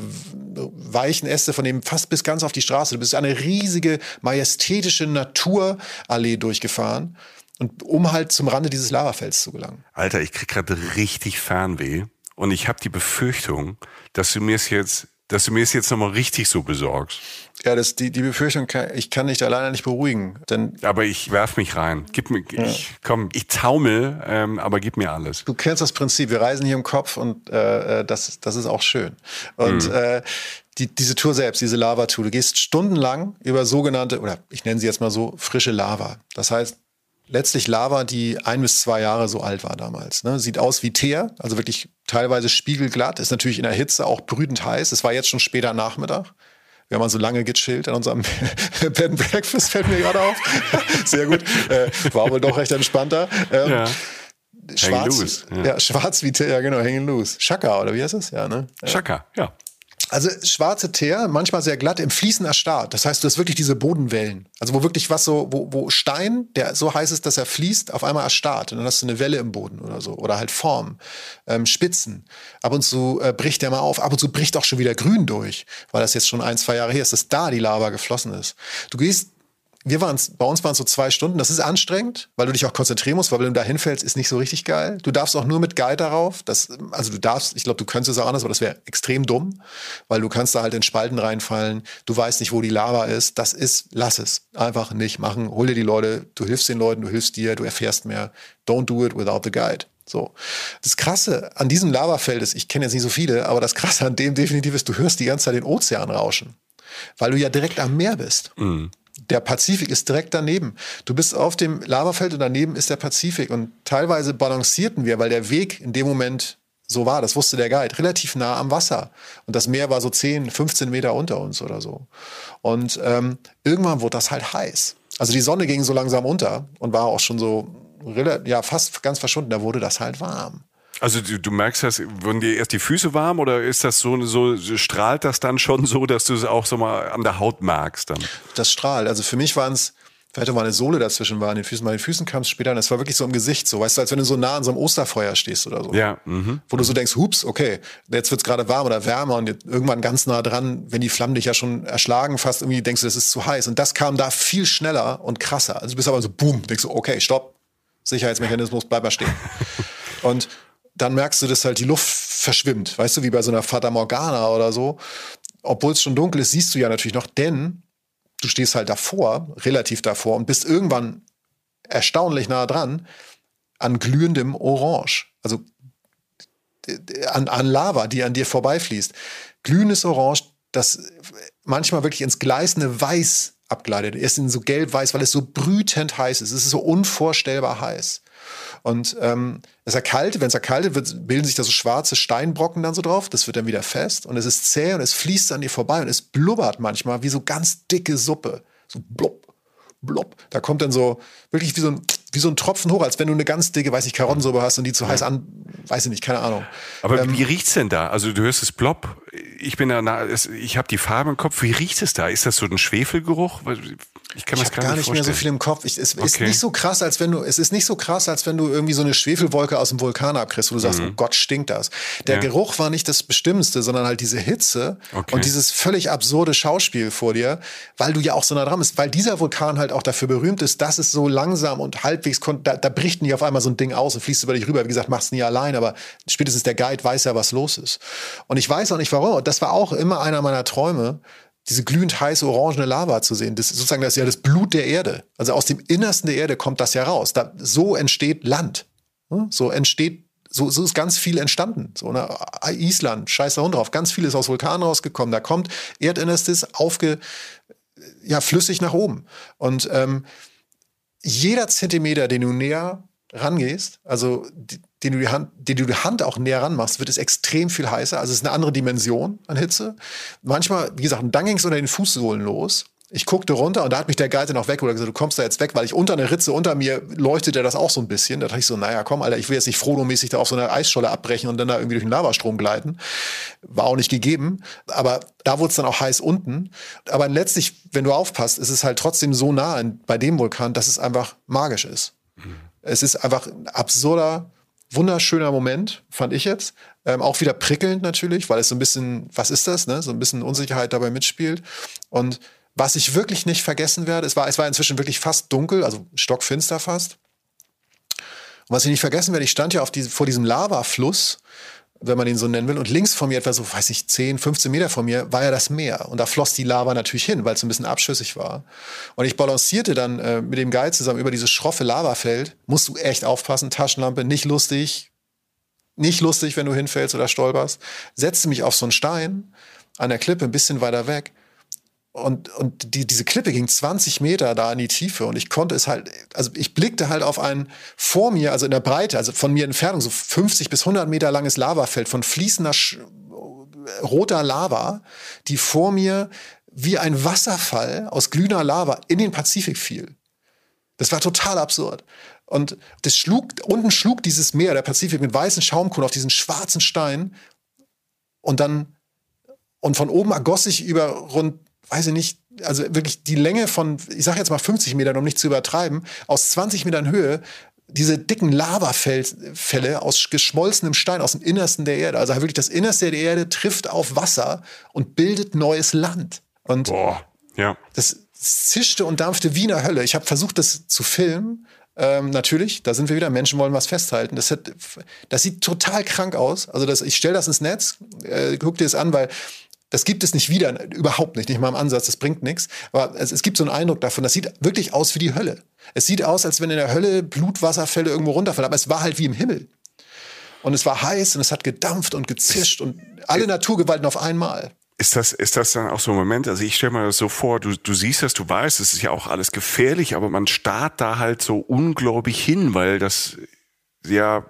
weichen Äste von dem fast bis ganz auf die Straße. Du bist eine riesige, majestätische Naturallee durchgefahren. Und um halt zum Rande dieses Lavafelds zu gelangen. Alter, ich krieg gerade richtig Fernweh und ich habe die Befürchtung, dass du mir es jetzt, dass du mir es jetzt nochmal richtig so besorgst. Ja, das, die, die Befürchtung, kann, ich kann dich da leider nicht beruhigen. Denn aber ich werf mich rein. Gib mir, ja. ich, komm, ich taumel, ähm, aber gib mir alles. Du kennst das Prinzip, wir reisen hier im Kopf und äh, äh das, das ist auch schön. Und mhm. äh, die, diese Tour selbst, diese Lava-Tour, du gehst stundenlang über sogenannte, oder ich nenne sie jetzt mal so, frische Lava. Das heißt, letztlich Lava, die ein bis zwei Jahre so alt war damals. Ne? Sieht aus wie Teer, also wirklich teilweise spiegelglatt, ist natürlich in der Hitze auch brütend heiß. Es war jetzt schon später Nachmittag. Wir haben also lange gechillt an unserem [laughs] Bed and Breakfast, fällt mir gerade auf. [laughs] Sehr gut. Äh, war wohl doch recht entspannter. Ähm, ja. Schwarz, ja. ja. schwarz wie ja genau, hängen loose. Chaka, oder wie heißt das? Ja, ne? Chaka, ja. Also schwarze Teer, manchmal sehr glatt, im Fließen erstarrt. Das heißt, du hast wirklich diese Bodenwellen. Also wo wirklich was so, wo, wo Stein, der so heiß ist, dass er fließt, auf einmal erstarrt. Und dann hast du eine Welle im Boden oder so. Oder halt Form, ähm, Spitzen. Ab und zu äh, bricht der mal auf. Ab und zu bricht auch schon wieder grün durch. Weil das jetzt schon ein, zwei Jahre her ist, dass da die Lava geflossen ist. Du gehst wir waren bei uns waren es so zwei Stunden. Das ist anstrengend, weil du dich auch konzentrieren musst, weil wenn du da hinfällst, ist nicht so richtig geil. Du darfst auch nur mit Guide darauf. Das, also du darfst, ich glaube, du könntest es auch anders, aber das wäre extrem dumm, weil du kannst da halt in Spalten reinfallen. Du weißt nicht, wo die Lava ist. Das ist, lass es. Einfach nicht machen. Hol dir die Leute, du hilfst den Leuten, du hilfst dir, du erfährst mehr. Don't do it without the guide. So. Das Krasse an diesem Lavafeld ist, ich kenne jetzt nicht so viele, aber das Krasse an dem definitiv ist, du hörst die ganze Zeit den Ozean rauschen. Weil du ja direkt am Meer bist. Mhm der Pazifik ist direkt daneben. Du bist auf dem Lavafeld und daneben ist der Pazifik. Und teilweise balancierten wir, weil der Weg in dem Moment so war, das wusste der Guide, relativ nah am Wasser. Und das Meer war so 10, 15 Meter unter uns oder so. Und ähm, irgendwann wurde das halt heiß. Also die Sonne ging so langsam unter und war auch schon so ja, fast ganz verschwunden. Da wurde das halt warm. Also du, du, merkst das, wurden dir erst die Füße warm oder ist das so, so, strahlt das dann schon so, dass du es auch so mal an der Haut merkst dann? Das strahlt. Also für mich waren es, vielleicht auch mal eine Sohle dazwischen war an den Füßen. Bei den Füßen kam es später und es war wirklich so im Gesicht, so weißt du, als wenn du so nah an so einem Osterfeuer stehst oder so. Ja. Mhm. Wo du so denkst, hups, okay, jetzt wird's gerade warm oder wärmer und irgendwann ganz nah dran, wenn die Flammen dich ja schon erschlagen, fast irgendwie denkst du, das ist zu heiß. Und das kam da viel schneller und krasser. Also du bist aber so, boom, denkst du, okay, stopp, Sicherheitsmechanismus, bleib mal stehen. [laughs] und dann merkst du, dass halt die Luft verschwimmt. Weißt du, wie bei so einer Fata Morgana oder so. Obwohl es schon dunkel ist, siehst du ja natürlich noch, denn du stehst halt davor, relativ davor und bist irgendwann erstaunlich nah dran an glühendem Orange. Also an, an Lava, die an dir vorbeifließt. Glühendes Orange, das manchmal wirklich ins gleißende Weiß abgleitet. Erst in so gelb-weiß, weil es so brütend heiß ist. Es ist so unvorstellbar heiß. Und ähm, es erkaltet, wenn es erkaltet wird, bilden sich da so schwarze Steinbrocken dann so drauf. Das wird dann wieder fest und es ist zäh und es fließt an dir vorbei und es blubbert manchmal wie so ganz dicke Suppe. So blub, blub. Da kommt dann so wirklich wie so ein wie so ein Tropfen hoch, als wenn du eine ganz dicke, weiß ich, Karottensuppe hast und die zu heiß an, weiß ich nicht, keine Ahnung. Aber ähm, wie riecht's denn da? Also du hörst es plopp. Ich bin da, ich habe die Farbe im Kopf. Wie riecht es da? Ist das so ein Schwefelgeruch? Ich kann ich gar, gar nicht, mehr so viel im Kopf. Ich, es okay. ist nicht so krass, als wenn du, es ist nicht so krass, als wenn du irgendwie so eine Schwefelwolke aus dem Vulkan abkriegst, wo du sagst, mhm. oh Gott, stinkt das. Der ja. Geruch war nicht das Bestimmendste, sondern halt diese Hitze okay. und dieses völlig absurde Schauspiel vor dir, weil du ja auch so nah dran bist, weil dieser Vulkan halt auch dafür berühmt ist, dass es so langsam und halbwegs, da, da bricht nicht auf einmal so ein Ding aus und fließt über dich rüber. Wie gesagt, machst nie allein, aber spätestens der Guide weiß ja, was los ist. Und ich weiß auch nicht warum. Und das war auch immer einer meiner Träume, diese glühend heiße orangene Lava zu sehen. Das ist sozusagen das ist ja das Blut der Erde. Also aus dem Innersten der Erde kommt das ja raus. Da, so entsteht Land. So entsteht, so, so ist ganz viel entstanden. So, ne? Island, scheiß da drauf. Ganz viel ist aus Vulkanen rausgekommen. Da kommt Erdinnerstes aufge, ja, flüssig nach oben. Und ähm, jeder Zentimeter, den du näher rangehst, also den du, die Hand, den du die Hand auch näher ranmachst, wird es extrem viel heißer. Also es ist eine andere Dimension an Hitze. Manchmal, wie gesagt, dann ging es unter den Fußsohlen los. Ich guckte runter und da hat mich der Guide dann auch weg oder gesagt, du kommst da jetzt weg, weil ich unter einer Ritze unter mir leuchtete das auch so ein bisschen. Da dachte ich so, naja, komm, Alter, ich will jetzt nicht frohmäßig da auf so einer Eisscholle abbrechen und dann da irgendwie durch den Lavastrom gleiten. War auch nicht gegeben. Aber da wurde es dann auch heiß unten. Aber letztlich, wenn du aufpasst, ist es halt trotzdem so nah bei dem Vulkan, dass es einfach magisch ist. Mhm. Es ist einfach ein absurder, wunderschöner Moment, fand ich jetzt. Ähm, auch wieder prickelnd natürlich, weil es so ein bisschen, was ist das, ne? So ein bisschen Unsicherheit dabei mitspielt. Und was ich wirklich nicht vergessen werde, es war, es war inzwischen wirklich fast dunkel, also stockfinster fast. Und was ich nicht vergessen werde, ich stand ja auf die, vor diesem Lavafluss, wenn man ihn so nennen will, und links von mir etwa so, weiß ich, 10, 15 Meter von mir war ja das Meer. Und da floss die Lava natürlich hin, weil es ein bisschen abschüssig war. Und ich balancierte dann äh, mit dem Guide zusammen über dieses schroffe Lavafeld. Musst du echt aufpassen, Taschenlampe, nicht lustig. Nicht lustig, wenn du hinfällst oder stolperst. Setzte mich auf so einen Stein an der Klippe, ein bisschen weiter weg und, und die, diese Klippe ging 20 Meter da in die Tiefe und ich konnte es halt, also ich blickte halt auf ein vor mir, also in der Breite, also von mir Entfernung, so 50 bis 100 Meter langes Lavafeld von fließender roter Lava, die vor mir wie ein Wasserfall aus glühender Lava in den Pazifik fiel. Das war total absurd. Und das schlug, unten schlug dieses Meer, der Pazifik, mit weißen Schaumkohlen auf diesen schwarzen Stein und dann Und von oben ergoss sich über rund, weiß ich nicht, also wirklich die Länge von, ich sag jetzt mal 50 Metern, um nicht zu übertreiben, aus 20 Metern Höhe diese dicken Lavafälle aus geschmolzenem Stein aus dem Innersten der Erde. Also wirklich das Innerste der Erde trifft auf Wasser und bildet neues Land. Und Boah, ja. das zischte und dampfte wie in der Hölle. Ich habe versucht, das zu filmen. Ähm, natürlich, da sind wir wieder. Menschen wollen was festhalten. Das, hat, das sieht total krank aus. Also das, ich stelle das ins Netz, äh, guck dir das an, weil das gibt es nicht wieder, überhaupt nicht, nicht mal im Ansatz, das bringt nichts. Aber es, es, gibt so einen Eindruck davon, das sieht wirklich aus wie die Hölle. Es sieht aus, als wenn in der Hölle Blutwasserfälle irgendwo runterfallen, aber es war halt wie im Himmel. Und es war heiß und es hat gedampft und gezischt und alle Naturgewalten auf einmal. Ist das, ist das dann auch so ein Moment? Also ich stelle mir das so vor, du, du siehst das, du weißt, es ist ja auch alles gefährlich, aber man starrt da halt so unglaublich hin, weil das ja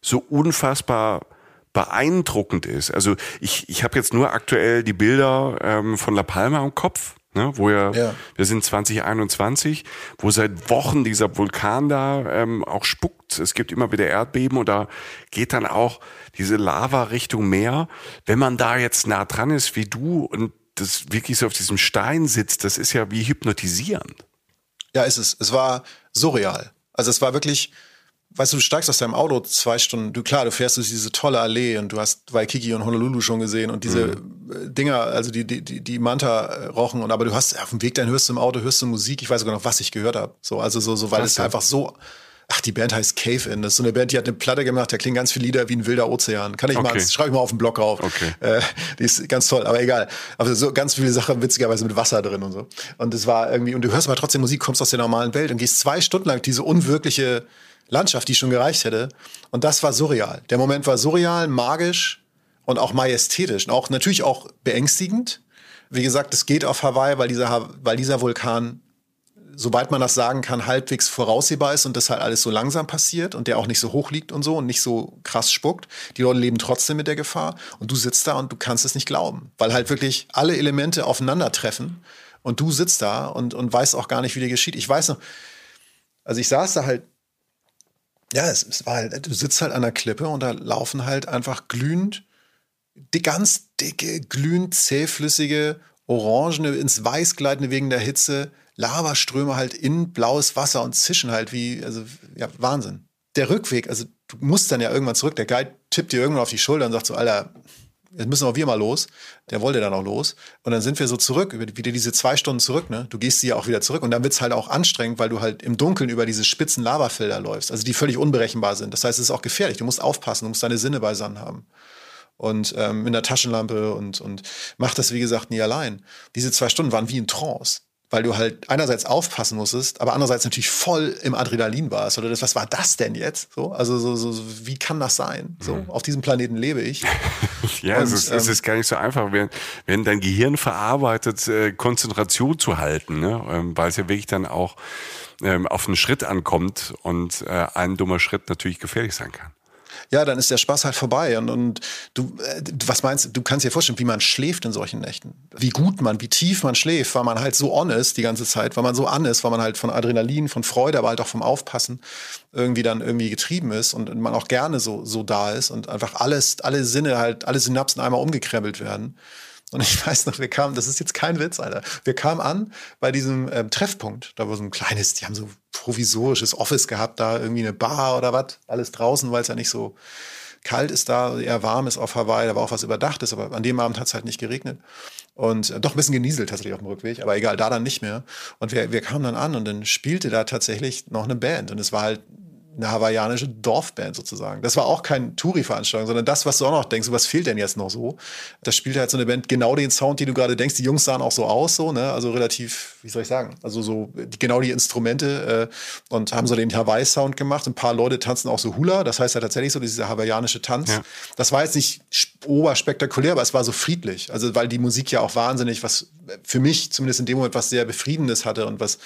so unfassbar beeindruckend ist. Also ich, ich habe jetzt nur aktuell die Bilder ähm, von La Palma im Kopf, ne, wo ja, ja, wir sind 2021, wo seit Wochen dieser Vulkan da ähm, auch spuckt. Es gibt immer wieder Erdbeben und da geht dann auch diese Lava Richtung Meer. Wenn man da jetzt nah dran ist wie du und das wirklich so auf diesem Stein sitzt, das ist ja wie hypnotisierend. Ja, ist es. Es war surreal. Also es war wirklich weißt du, du steigst aus deinem Auto zwei Stunden, du klar, du fährst durch diese tolle Allee und du hast Waikiki und Honolulu schon gesehen und diese mhm. Dinger, also die, die, die, die Manta rochen und aber du hast auf dem Weg dann hörst du im Auto, hörst du Musik, ich weiß sogar noch, was ich gehört habe. So, also so, so weil es einfach so. Ach, die Band heißt Cave In. Das ist so eine Band, die hat eine Platte gemacht, da klingen ganz viele Lieder wie ein wilder Ozean. Kann ich okay. mal, schreibe ich mal auf den Blog rauf. Okay. Äh, die ist ganz toll, aber egal. Aber so ganz viele Sachen witzigerweise mit Wasser drin und so. Und es war irgendwie, und du hörst aber trotzdem Musik, kommst aus der normalen Welt und gehst zwei Stunden lang diese unwirkliche Landschaft, die schon gereicht hätte. Und das war surreal. Der Moment war surreal, magisch und auch majestätisch und auch natürlich auch beängstigend. Wie gesagt, es geht auf Hawaii, weil dieser, weil dieser Vulkan, sobald man das sagen kann, halbwegs voraussehbar ist und das halt alles so langsam passiert und der auch nicht so hoch liegt und so und nicht so krass spuckt. Die Leute leben trotzdem mit der Gefahr und du sitzt da und du kannst es nicht glauben, weil halt wirklich alle Elemente aufeinandertreffen und du sitzt da und, und weißt auch gar nicht, wie dir geschieht. Ich weiß noch, also ich saß da halt ja, es, es, war halt, du sitzt halt an der Klippe und da laufen halt einfach glühend, die ganz dicke, glühend zähflüssige, orangene, ins Weiß gleitende wegen der Hitze, Lavaströme halt in blaues Wasser und zischen halt wie, also ja, Wahnsinn. Der Rückweg, also du musst dann ja irgendwann zurück, der Guide tippt dir irgendwann auf die Schulter und sagt so, Alter, jetzt müssen auch wir mal los. Der wollte dann auch los. Und dann sind wir so zurück, wieder diese zwei Stunden zurück, ne? Du gehst sie ja auch wieder zurück. Und dann wird's halt auch anstrengend, weil du halt im Dunkeln über diese spitzen Lavafelder läufst, also die völlig unberechenbar sind. Das heißt, es ist auch gefährlich. Du musst aufpassen, du musst deine Sinne beisammen haben. Und ähm, mit einer Taschenlampe und, und mach das, wie gesagt, nie allein. Diese zwei Stunden waren wie in Trance weil du halt einerseits aufpassen musstest, aber andererseits natürlich voll im Adrenalin warst. Oder das, was war das denn jetzt? So, also so, so, so wie kann das sein? So, mhm. auf diesem Planeten lebe ich. [laughs] ja, Und, es, ist, ähm, es ist gar nicht so einfach, wenn, wenn dein Gehirn verarbeitet, äh, Konzentration zu halten, ne? ähm, weil es ja wirklich dann auch ähm, auf einen Schritt ankommt und äh, ein dummer Schritt natürlich gefährlich sein kann ja, dann ist der Spaß halt vorbei. Und, und du, äh, was meinst du, kannst dir vorstellen, wie man schläft in solchen Nächten. Wie gut man, wie tief man schläft, weil man halt so on ist die ganze Zeit, weil man so an ist, weil man halt von Adrenalin, von Freude, aber halt auch vom Aufpassen irgendwie dann irgendwie getrieben ist und man auch gerne so, so da ist und einfach alles, alle Sinne halt, alle Synapsen einmal umgekrempelt werden. Und ich [laughs] weiß noch, wir kamen, das ist jetzt kein Witz, Alter. Wir kamen an bei diesem ähm, Treffpunkt. Da war so ein kleines, die haben so provisorisches Office gehabt, da irgendwie eine Bar oder was. Alles draußen, weil es ja nicht so kalt ist da, eher warm ist auf Hawaii. Da war auch was Überdachtes, aber an dem Abend hat es halt nicht geregnet. Und äh, doch ein bisschen genieselt tatsächlich auf dem Rückweg, aber egal, da dann nicht mehr. Und wir, wir kamen dann an und dann spielte da tatsächlich noch eine Band. Und es war halt eine hawaiianische Dorfband sozusagen. Das war auch kein Touri-Veranstaltung, sondern das, was du auch noch denkst, was fehlt denn jetzt noch so? Das spielt halt so eine Band genau den Sound, den du gerade denkst. Die Jungs sahen auch so aus, so, ne? Also relativ, wie soll ich sagen? Also so genau die Instrumente äh, und haben so den Hawaii-Sound gemacht. Ein paar Leute tanzen auch so Hula. Das heißt ja tatsächlich so dieser hawaiianische Tanz. Ja. Das war jetzt nicht oberspektakulär, aber es war so friedlich. Also weil die Musik ja auch wahnsinnig was für mich zumindest in dem Moment was sehr Befriedendes hatte und was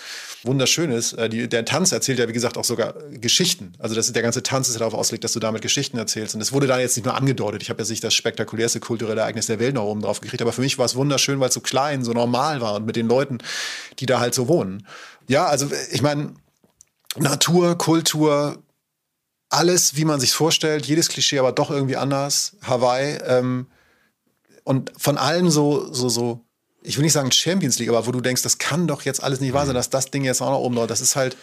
Wunderschönes. Äh, die, der Tanz erzählt ja, wie gesagt, auch sogar Geschichten. Also das, der ganze Tanz ist darauf ausgelegt, dass du damit Geschichten erzählst. Und es wurde da jetzt nicht nur angedeutet. Ich habe jetzt nicht das spektakulärste kulturelle Ereignis der Welt noch oben drauf gekriegt, aber für mich war es wunderschön, weil es so klein, so normal war und mit den Leuten, die da halt so wohnen. Ja, also ich meine, Natur, Kultur, alles, wie man sich vorstellt, jedes Klischee, aber doch irgendwie anders. Hawaii, ähm, und von allen so, so, so, ich will nicht sagen Champions League, aber wo du denkst, das kann doch jetzt alles nicht wahr sein, dass das Ding jetzt auch noch oben dort, das ist halt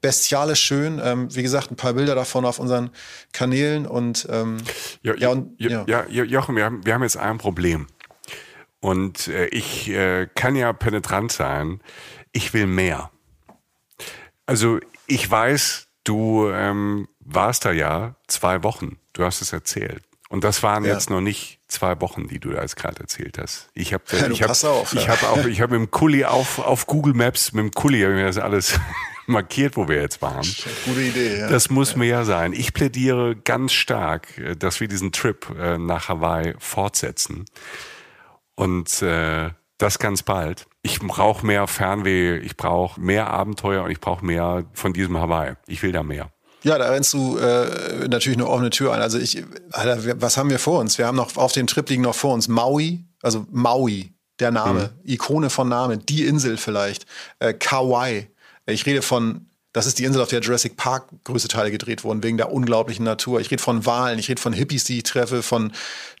bestialisch schön. Ähm, wie gesagt, ein paar Bilder davon auf unseren Kanälen und ähm, jo, ja, und, ja. ja, Jochen, wir haben, wir haben jetzt ein Problem. Und äh, ich äh, kann ja penetrant sein. Ich will mehr. Also ich weiß, du ähm, warst da ja zwei Wochen. Du hast es erzählt. Und das waren ja. jetzt noch nicht zwei Wochen, die du da jetzt gerade erzählt hast. Ich habe ja, ich habe ja. ich habe auch ich habe mit dem Kuli auf auf Google Maps mit dem Kuli habe ich mir das alles [laughs] markiert, wo wir jetzt waren. Gute Idee. Ja. Das muss mehr sein. Ich plädiere ganz stark, äh, dass wir diesen Trip äh, nach Hawaii fortsetzen und äh, das ganz bald. Ich brauche mehr Fernweh, ich brauche mehr Abenteuer und ich brauche mehr von diesem Hawaii. Ich will da mehr. Ja, da rennst du äh, natürlich eine offene Tür ein. Also ich, Alter, was haben wir vor uns? Wir haben noch auf dem Trip liegen noch vor uns Maui, also Maui, der Name, mhm. Ikone von Name, die Insel vielleicht, äh, Kauai. Ich rede von das ist die Insel, auf der Jurassic Park größte Teile gedreht wurden, wegen der unglaublichen Natur. Ich rede von Walen, ich rede von Hippies, die ich treffe, von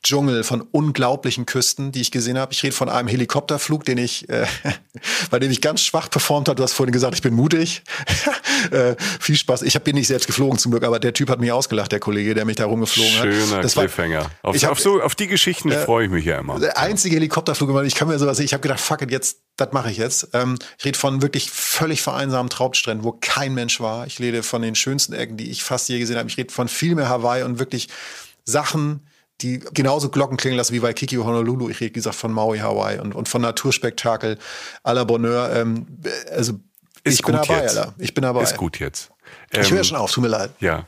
Dschungel, von unglaublichen Küsten, die ich gesehen habe. Ich rede von einem Helikopterflug, den ich, äh, [laughs] bei dem ich ganz schwach performt habe. Du hast vorhin gesagt, ich bin mutig. [laughs] äh, viel Spaß. Ich bin nicht selbst geflogen zum Glück, aber der Typ hat mich ausgelacht, der Kollege, der mich da rumgeflogen Schöner hat. Schöner Cliffhanger. Auf, ich hab, auf, so, auf die Geschichten äh, freue ich mich ja immer. Der einzige Helikopterflug, ich kann mir sowas, ich habe gedacht, fuck it, jetzt das mache ich jetzt. Ähm, ich rede von wirklich völlig vereinsamen Traubstränden, wo kein Mensch war. Ich rede von den schönsten Ecken, die ich fast je gesehen habe. Ich rede von viel mehr Hawaii und wirklich Sachen, die genauso Glocken klingen lassen wie bei Kiki Honolulu. Ich rede, wie gesagt, von Maui, Hawaii und, und von Naturspektakel à la Bonheur. Ähm, also Ist ich bin dabei, jetzt. Alter. Ich bin dabei. Ist gut jetzt. ich höre ähm, schon auf, tut mir leid. Ja.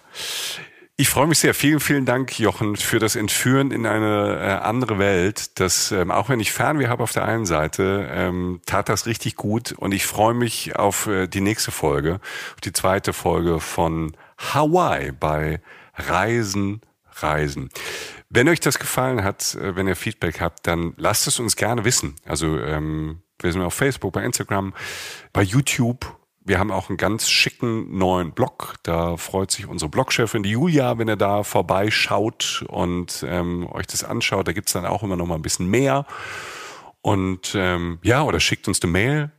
Ich freue mich sehr. Vielen, vielen Dank, Jochen, für das Entführen in eine äh, andere Welt. Das, ähm, auch wenn ich Fernweh habe auf der einen Seite, ähm, tat das richtig gut. Und ich freue mich auf äh, die nächste Folge, auf die zweite Folge von Hawaii bei Reisen, Reisen. Wenn euch das gefallen hat, äh, wenn ihr Feedback habt, dann lasst es uns gerne wissen. Also ähm, wir sind auf Facebook, bei Instagram, bei YouTube wir haben auch einen ganz schicken neuen Blog. Da freut sich unsere Blogchefin, die Julia, wenn ihr da vorbeischaut und ähm, euch das anschaut. Da gibt's dann auch immer noch mal ein bisschen mehr. Und ähm, ja, oder schickt uns eine Mail.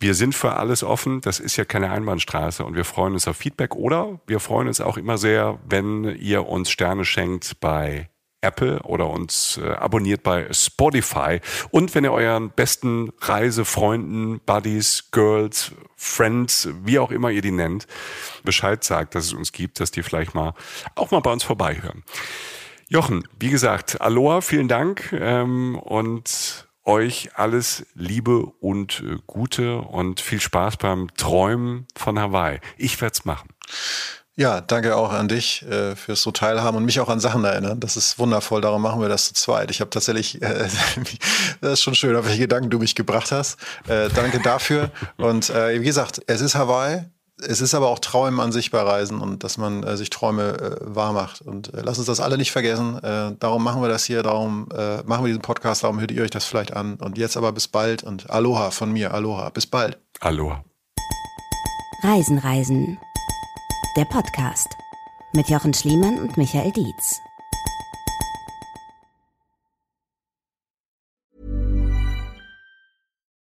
Wir sind für alles offen. Das ist ja keine Einbahnstraße und wir freuen uns auf Feedback. Oder wir freuen uns auch immer sehr, wenn ihr uns Sterne schenkt bei Apple oder uns äh, abonniert bei Spotify. Und wenn ihr euren besten Reisefreunden, Buddies, Girls, Friends, wie auch immer ihr die nennt, Bescheid sagt, dass es uns gibt, dass die vielleicht mal auch mal bei uns vorbeihören. Jochen, wie gesagt, Aloha, vielen Dank ähm, und euch alles Liebe und äh, Gute und viel Spaß beim Träumen von Hawaii. Ich werde es machen. Ja, danke auch an dich äh, fürs so teilhaben und mich auch an Sachen erinnern. Das ist wundervoll, darum machen wir das zu zweit. Ich habe tatsächlich, äh, [laughs] das ist schon schön, auf welche Gedanken du mich gebracht hast. Äh, danke dafür. Und äh, wie gesagt, es ist Hawaii. Es ist aber auch Träumen an sich bei Reisen und dass man äh, sich Träume äh, wahr macht. Und äh, lass uns das alle nicht vergessen. Äh, darum machen wir das hier, darum äh, machen wir diesen Podcast, darum hört ihr euch das vielleicht an. Und jetzt aber bis bald und Aloha von mir, Aloha. Bis bald. Aloha. Reisen, Reisen der Podcast mit Jochen Schliemann und Michael Dietz.